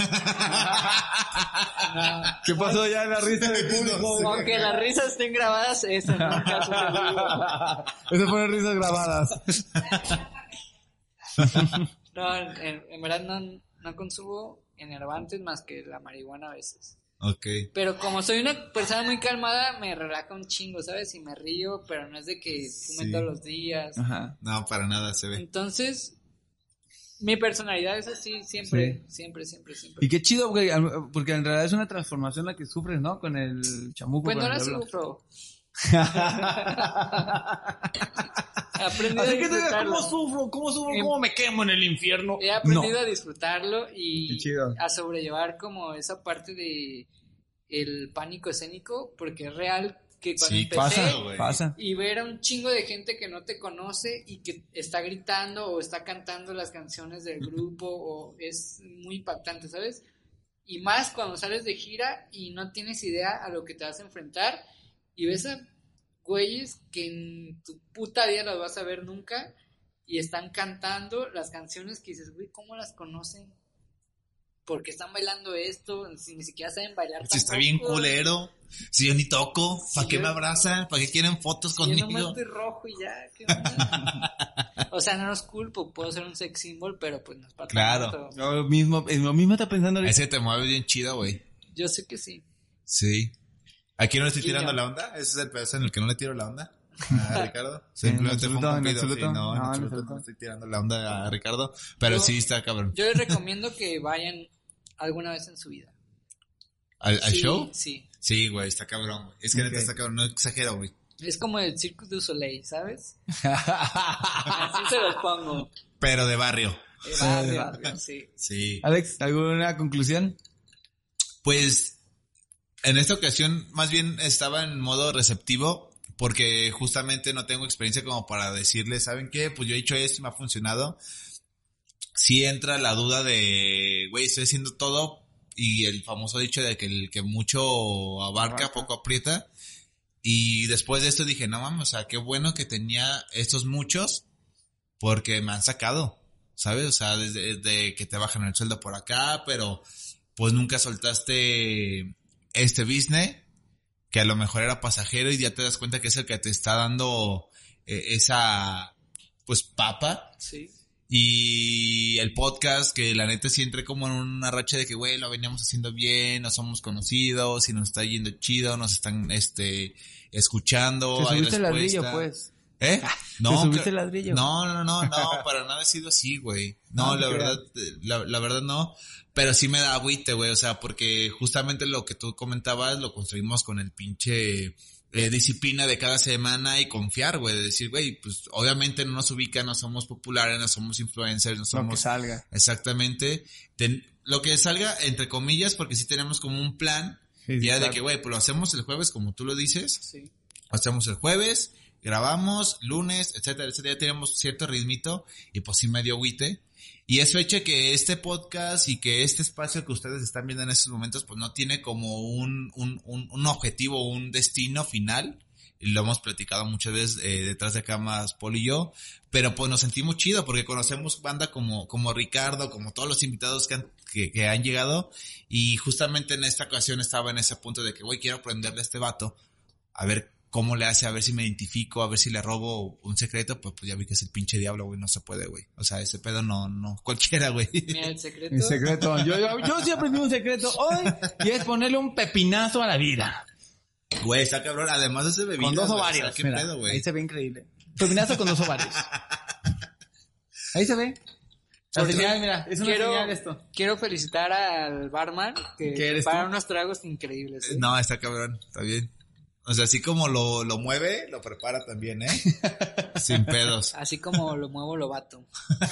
No. ¿Qué pasó ya en la risa del público? Aunque las risas estén grabadas, eso nunca ha sucedido. Esas fueron risas grabadas. No, en, en verdad no, no consumo enervantes más que la marihuana a veces. Ok. Pero como soy una persona muy calmada, me relaja un chingo, ¿sabes? Y me río, pero no es de que fume Sí. todos los días. Ajá. No, para nada se ve. Entonces, mi personalidad es así siempre, siempre, siempre, siempre. Y qué chido, güey, porque en realidad es una transformación la que sufres, ¿no? Con el chamuco. Pues no la el Aprendí a Así que tú digas, disfrutarlo. ¿cómo sufro? ¿Cómo sufro? ¿Cómo me quemo en el infierno? He aprendido No. a disfrutarlo y a sobrellevar como esa parte de el pánico escénico, porque es real que cuando Sí, empecé Pasa, güey. pasa. y ver a un chingo de gente que no te conoce y que está gritando o está cantando las canciones del grupo o es muy impactante, ¿sabes? Y más cuando sales de gira y no tienes idea a lo que te vas a enfrentar y ves a güeyes que en tu puta vida los vas a ver nunca y están cantando las canciones que dices, güey, ¿cómo las conocen? ¿Por qué están bailando esto? Si ni siquiera saben bailar. Si está bien culero. Si yo ni toco. ¿Para qué yo- me abrazan? ¿Para qué quieren fotos Si Yo conmigo? nomás estoy rojo y ya, ¿qué onda? o sea, no los culpo, puedo ser un sex symbol, pero pues no es para Claro. Yo lo mismo, es lo mismo está pensando. Ese te mueve bien chido, güey. Yo sé que sí. Sí. Aquí no le estoy tirando la onda. Ese es el pedazo en el que no le tiro la onda. A Ricardo. Simplemente fue un cumplido, sí. No, en No, en absoluto absoluto. no estoy tirando la onda a Ricardo. Pero Yo- sí está cabrón. Yo les recomiendo que vayan alguna vez en su vida. ¿Al, al Sí, show? Sí. Sí, güey, está cabrón. güey. Es que neta está cabrón. No exagero, güey. Es como el Circus du Soleil, ¿sabes? Así se los pongo. Pero de barrio. Barrio, barrio, sí. Sí. Alex, ¿alguna conclusión? Pues en esta ocasión más bien estaba en modo receptivo porque justamente no tengo experiencia como para decirle, ¿saben qué? Pues yo he hecho esto y me ha funcionado. Sí entra la duda de, güey, estoy haciendo todo y el famoso dicho de que el que mucho abarca, Abarca. poco aprieta. Y después de esto dije, no mames, o sea, qué bueno que tenía estos muchos porque me han sacado, ¿sabes? O sea, desde, desde que te bajan el sueldo por acá, pero pues nunca soltaste este business que a lo mejor era pasajero y ya te das cuenta que es el que te está dando eh, esa pues papa Sí. y el podcast que la neta sí entré como en una racha de que güey lo veníamos haciendo bien no somos conocidos y nos está yendo chido nos están este escuchando Te hay subiste el ladrillo, pues. ¿Eh? ¿Te subiste que- el ladrillo? No, no, no, no, para nada ha sido así, güey. No, No, la verdad, la, la verdad no. Pero sí me da agüite, güey. O sea, porque justamente lo que tú comentabas lo construimos con el pinche eh, disciplina de cada semana y confiar, güey. De decir, güey, pues obviamente no nos ubican, no somos populares, no somos influencers, no Lo que somos salga. exactamente. Ten- lo que salga, entre comillas, porque sí tenemos como un plan. Sí, sí, ya de que, güey, pues lo hacemos el jueves, como tú lo dices Sí. hacemos el jueves, grabamos lunes, etcétera, etcétera, ya tenemos cierto ritmito y pues sí medio agüite. Y eso hecho que este podcast y que este espacio que ustedes están viendo en estos momentos pues no tiene como un, un, un, un objetivo, un destino final. Lo hemos platicado muchas veces eh, detrás de cámaras Paul y yo, pero pues nos sentimos chido porque conocemos banda como, como Ricardo, como todos los invitados que han, que han llegado y justamente en esta ocasión estaba en ese punto de que, güey, quiero aprenderle a este vato a ver cómo le hace a ver si me identifico, a ver si le robo un secreto, pues, pues ya vi que es el pinche diablo, güey, no se puede, güey. O sea, ese pedo no, no, cualquiera, güey. Mira, el secreto. Mi secreto. Yo, yo, yo sí aprendí un secreto hoy y es ponerle un pepinazo a la vida. Güey, está cabrón, además de ese bebida. Con dos güey, o sea, ovarios. ¿Qué mira. pedo, güey? Ahí se ve increíble. Pepinazo con dos ovarios. Ahí se ve. La señal, mira, es una quiero, señal esto. quiero felicitar al barman que ¿Qué eres prepara tú? unos tragos increíbles. ¿eh? No, está cabrón, está bien. O sea, así como lo, lo mueve, lo prepara también, ¿eh? Sin pedos. Así como lo muevo, lo bato.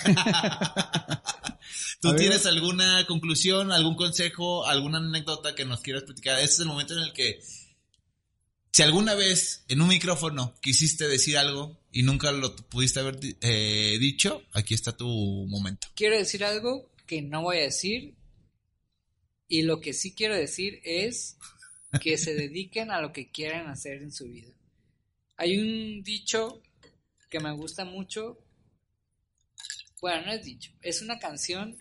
¿Tú A ver. tienes alguna conclusión, algún consejo, alguna anécdota que nos quieras platicar? Este es el momento en el que, si alguna vez en un micrófono quisiste decir algo y nunca lo pudiste haber eh, dicho, aquí está tu momento. Quiero decir algo que no voy a decir. Y lo que sí quiero decir es que se dediquen a lo que quieran hacer en su vida. Hay un dicho que me gusta mucho. Bueno, no es dicho, es una canción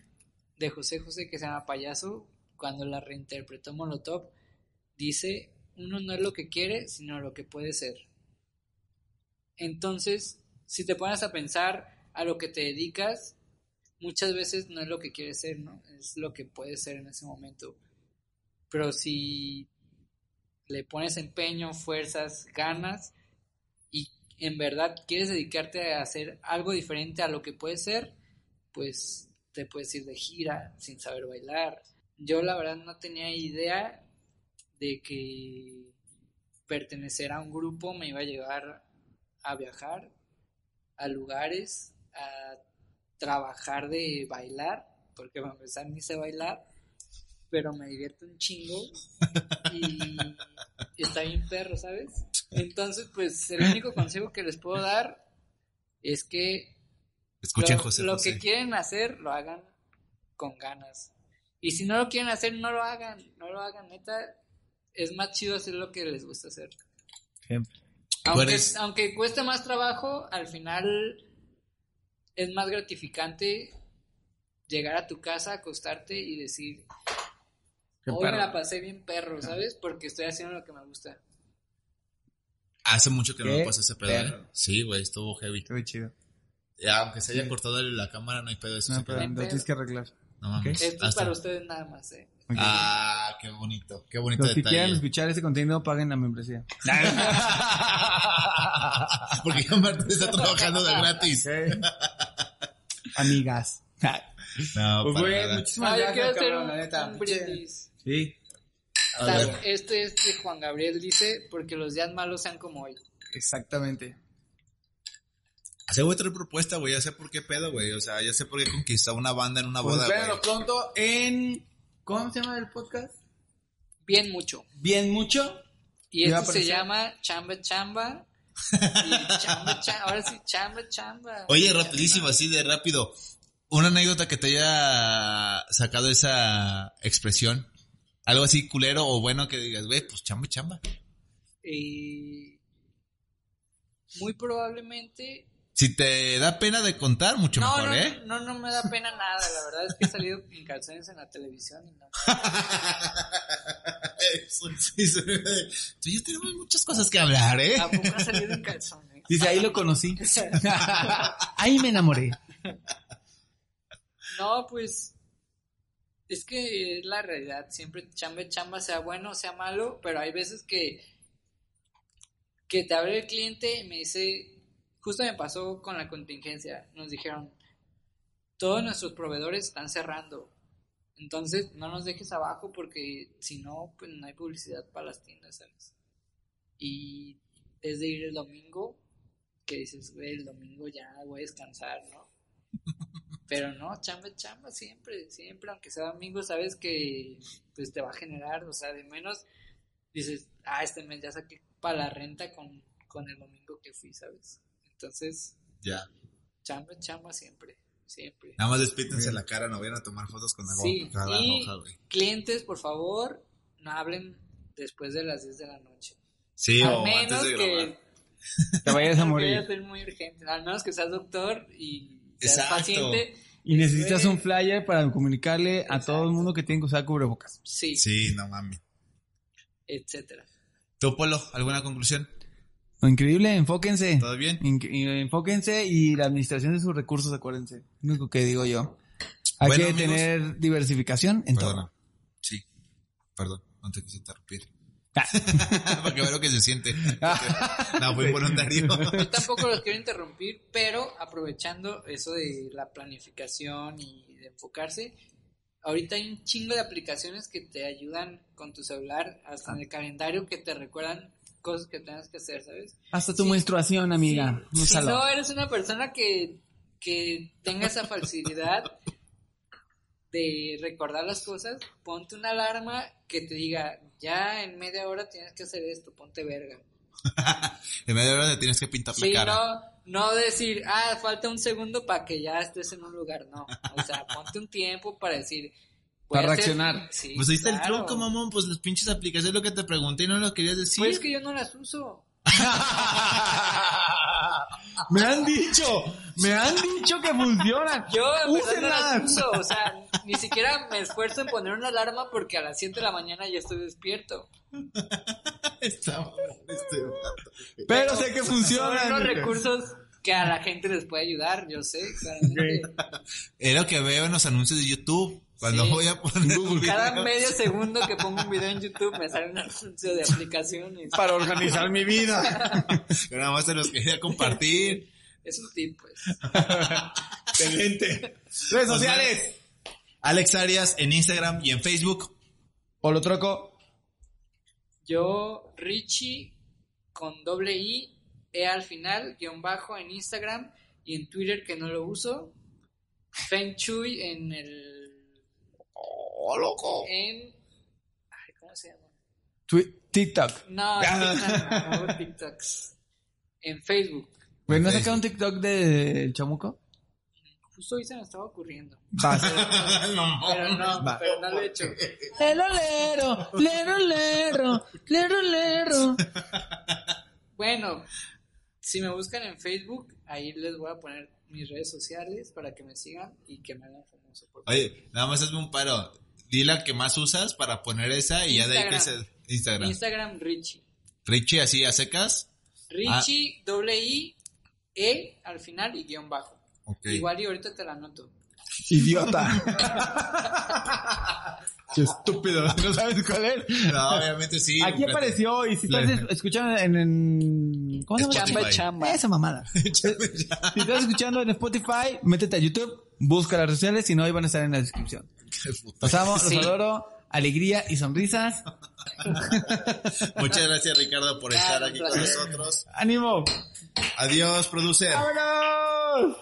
de José José que se llama Payaso. Cuando la reinterpretó Molotov, dice: Uno no es lo que quiere, sino lo que puede ser. Entonces, si te pones a pensar a lo que te dedicas, muchas veces no es lo que quieres ser, ¿no? Es lo que puedes ser en ese momento. Pero si le pones empeño, fuerzas, ganas y en verdad quieres dedicarte a hacer algo diferente a lo que puedes ser, pues te puedes ir de gira sin saber bailar. Yo la verdad no tenía idea de que pertenecer a un grupo me iba a llevar a viajar a lugares, a trabajar de bailar, porque para empezar ni sé bailar, pero me divierto un chingo y está bien perro, ¿sabes? Entonces, pues el único consejo que les puedo dar es que Escuchen lo, José lo José. que quieren hacer lo hagan con ganas. Y si no lo quieren hacer, no lo hagan, no lo hagan, neta. Es más chido hacer lo que les gusta hacer. Aunque, eres- aunque cueste más trabajo, al final es más gratificante llegar a tu casa, acostarte y decir, hoy perro. me la pasé bien perro, ¿sabes? Porque estoy haciendo lo que me gusta. Hace mucho que no me pasó ese pedo. ¿eh? Sí, güey, estuvo heavy. Qué chido. Ya, aunque se haya cortado la cámara, no hay pedo. Eso No, pero lo tienes que arreglar. No mames. Esto es para ustedes nada más, ¿eh? Ah, qué bonito, qué bonito Los que detalle. quieran escuchar este contenido, paguen la membresía. Porque ya Martín está trabajando de gratis. Amigas. No, Pues, para nada. muchísimas Ah, yo gracias, quiero hacer cabrón, un, la neta. un brindis. Sí, A Tal- ver. Este es de Juan Gabriel, dice, porque los días malos sean como hoy. exactamente. Hace otra propuesta, güey. Ya sé por qué pedo, güey. O sea, ya sé por qué conquistó una banda en una Pues boda, güey. pronto en... ¿Cómo se llama el podcast? Bien mucho. Bien mucho. Y ¿Y va a este se llama Chamba Chamba. Y chamba, chamba, ahora sí, Chamba Chamba. Oye, rapidísimo, así de rápido. Una anécdota que te haya sacado esa expresión. Algo así culero o bueno que digas, güey, pues chamba, chamba. Y muy probablemente... Si te da pena de contar, mucho No, mejor, no, ¿eh? no, no me da pena nada. La verdad es que he salido en calzones en la televisión y no. Tú y yo tenemos muchas cosas que hablar, ¿eh? Tampoco he salido en calzones. Dice, ahí lo conocí. ahí me enamoré. No, pues es que es la realidad. Siempre chamba chamba, sea bueno sea malo, pero hay veces que que te abre el cliente y me dice, justo me pasó con la contingencia, nos dijeron, todos nuestros proveedores están cerrando, entonces no nos dejes abajo porque si no, pues no hay publicidad para las tiendas. Y es de ir el domingo, que dices, güey, el domingo ya voy a descansar, ¿no? Pero no, chamba, chamba, siempre, siempre, aunque sea domingo, sabes que pues te va a generar, o sea, de menos dices, ah, este mes ya saqué para la renta con, con el domingo que fui, ¿sabes? Entonces, Ya. chamba, chamba siempre, siempre. Nada más despítense la cara, no vayan a tomar fotos con la Sí, y güey. clientes, por favor, no hablen después de las 10 de la noche. Sí, Al o antes menos de grabar. que Te vayas a morir. a ser muy urgente, al menos que seas doctor y Exacto. paciente. Y necesitas un flyer para comunicarle a todo el mundo que tiene que usar cubrebocas. Sí, Sí, no mami. etcétera. ¿Tú, Polo, alguna conclusión? Lo increíble, enfóquense. ¿Todo bien? Inc- y- enfóquense y la administración de sus recursos, acuérdense. Lo único que digo yo. Hay Bueno, que amigos. tener diversificación en Perdona. todo. Sí. Perdón, no te quise interrumpir. Ah. Porque veo lo que se siente. No, fue involuntario. Yo tampoco los quiero interrumpir, pero aprovechando eso de la planificación y de enfocarse, ahorita hay un chingo de aplicaciones que te ayudan con tu celular, hasta en el calendario que te recuerdan cosas que tengas que hacer, ¿sabes? Hasta tu Sí. menstruación, amiga. Sí, si no eres una persona que, que tenga esa facilidad de recordar las cosas, ponte una alarma que te diga, ya en media hora tienes que hacer esto, ponte verga. En media hora te tienes que pintar la Sí, cara. no, no decir, ah, falta un segundo para que ya estés en un lugar, no. O sea, ponte un tiempo para decir... Para reaccionar. Sí, Pues ahí está el truco, mamón. Pues las pinches aplicaciones lo que te pregunté y no lo querías decir. Pues es que yo no las uso. me han dicho, me han dicho que funcionan. Yo en verdad no las uso, o sea, ni siquiera me esfuerzo en poner una alarma porque a las 7 de la mañana ya estoy despierto. Está este. Pero sé que Son funcionan. unos recursos que a la gente les puede ayudar, yo sé, claramente. Es lo que veo en los anuncios de YouTube. Cuando Sí. voy a poner video. Cada medio segundo que pongo un video en YouTube me sale un anuncio de aplicaciones. Para organizar mi vida. Yo nada más se los quería compartir. Es un tip, pues. Excelente. Redes sociales. Alex Arias en Instagram y en Facebook. O lo troco. Yo, Richie, con doble I, E al final, guion bajo en Instagram y en Twitter que no lo uso. Feng Shui en el... ¡Oh, loco! En... ay, ¿Cómo se llama? Twi- TikTok. No, TikTok, no, TikToks. En Facebook. ¿no has sacado un TikTok del chamuco? Justo hoy se me estaba ocurriendo. Vas. no, Pero no, Va. pero no lo he hecho. Lero, lero, lero, lero, lero, lero. Bueno, si me buscan en Facebook, ahí les voy a poner mis redes sociales para que me sigan y que me hagan famoso. Por favor. Oye, nada más hazme un paro. Di la que más usas para poner esa y ya de ahí que Instagram. se... Instagram. Instagram, Richie. Richie, así a secas. Richie, doble I, E al final y guion bajo. Igual y ahorita te la anoto. Idiota. Qué estúpido. ¿No sabes cuál es? No, obviamente sí. Aquí apareció y si estás escuchando en, en ¿cómo se llama? Spotify. chamba. Esa mamada. Si estás escuchando en Spotify, métete a YouTube, busca las redes sociales, si no, ahí van a estar en la descripción. Los amo, los Sí. adoro, alegría y sonrisas. Muchas gracias, Ricardo, por estar aquí con nosotros. ¡Ánimo! Adiós, producer. ¡Vámonos!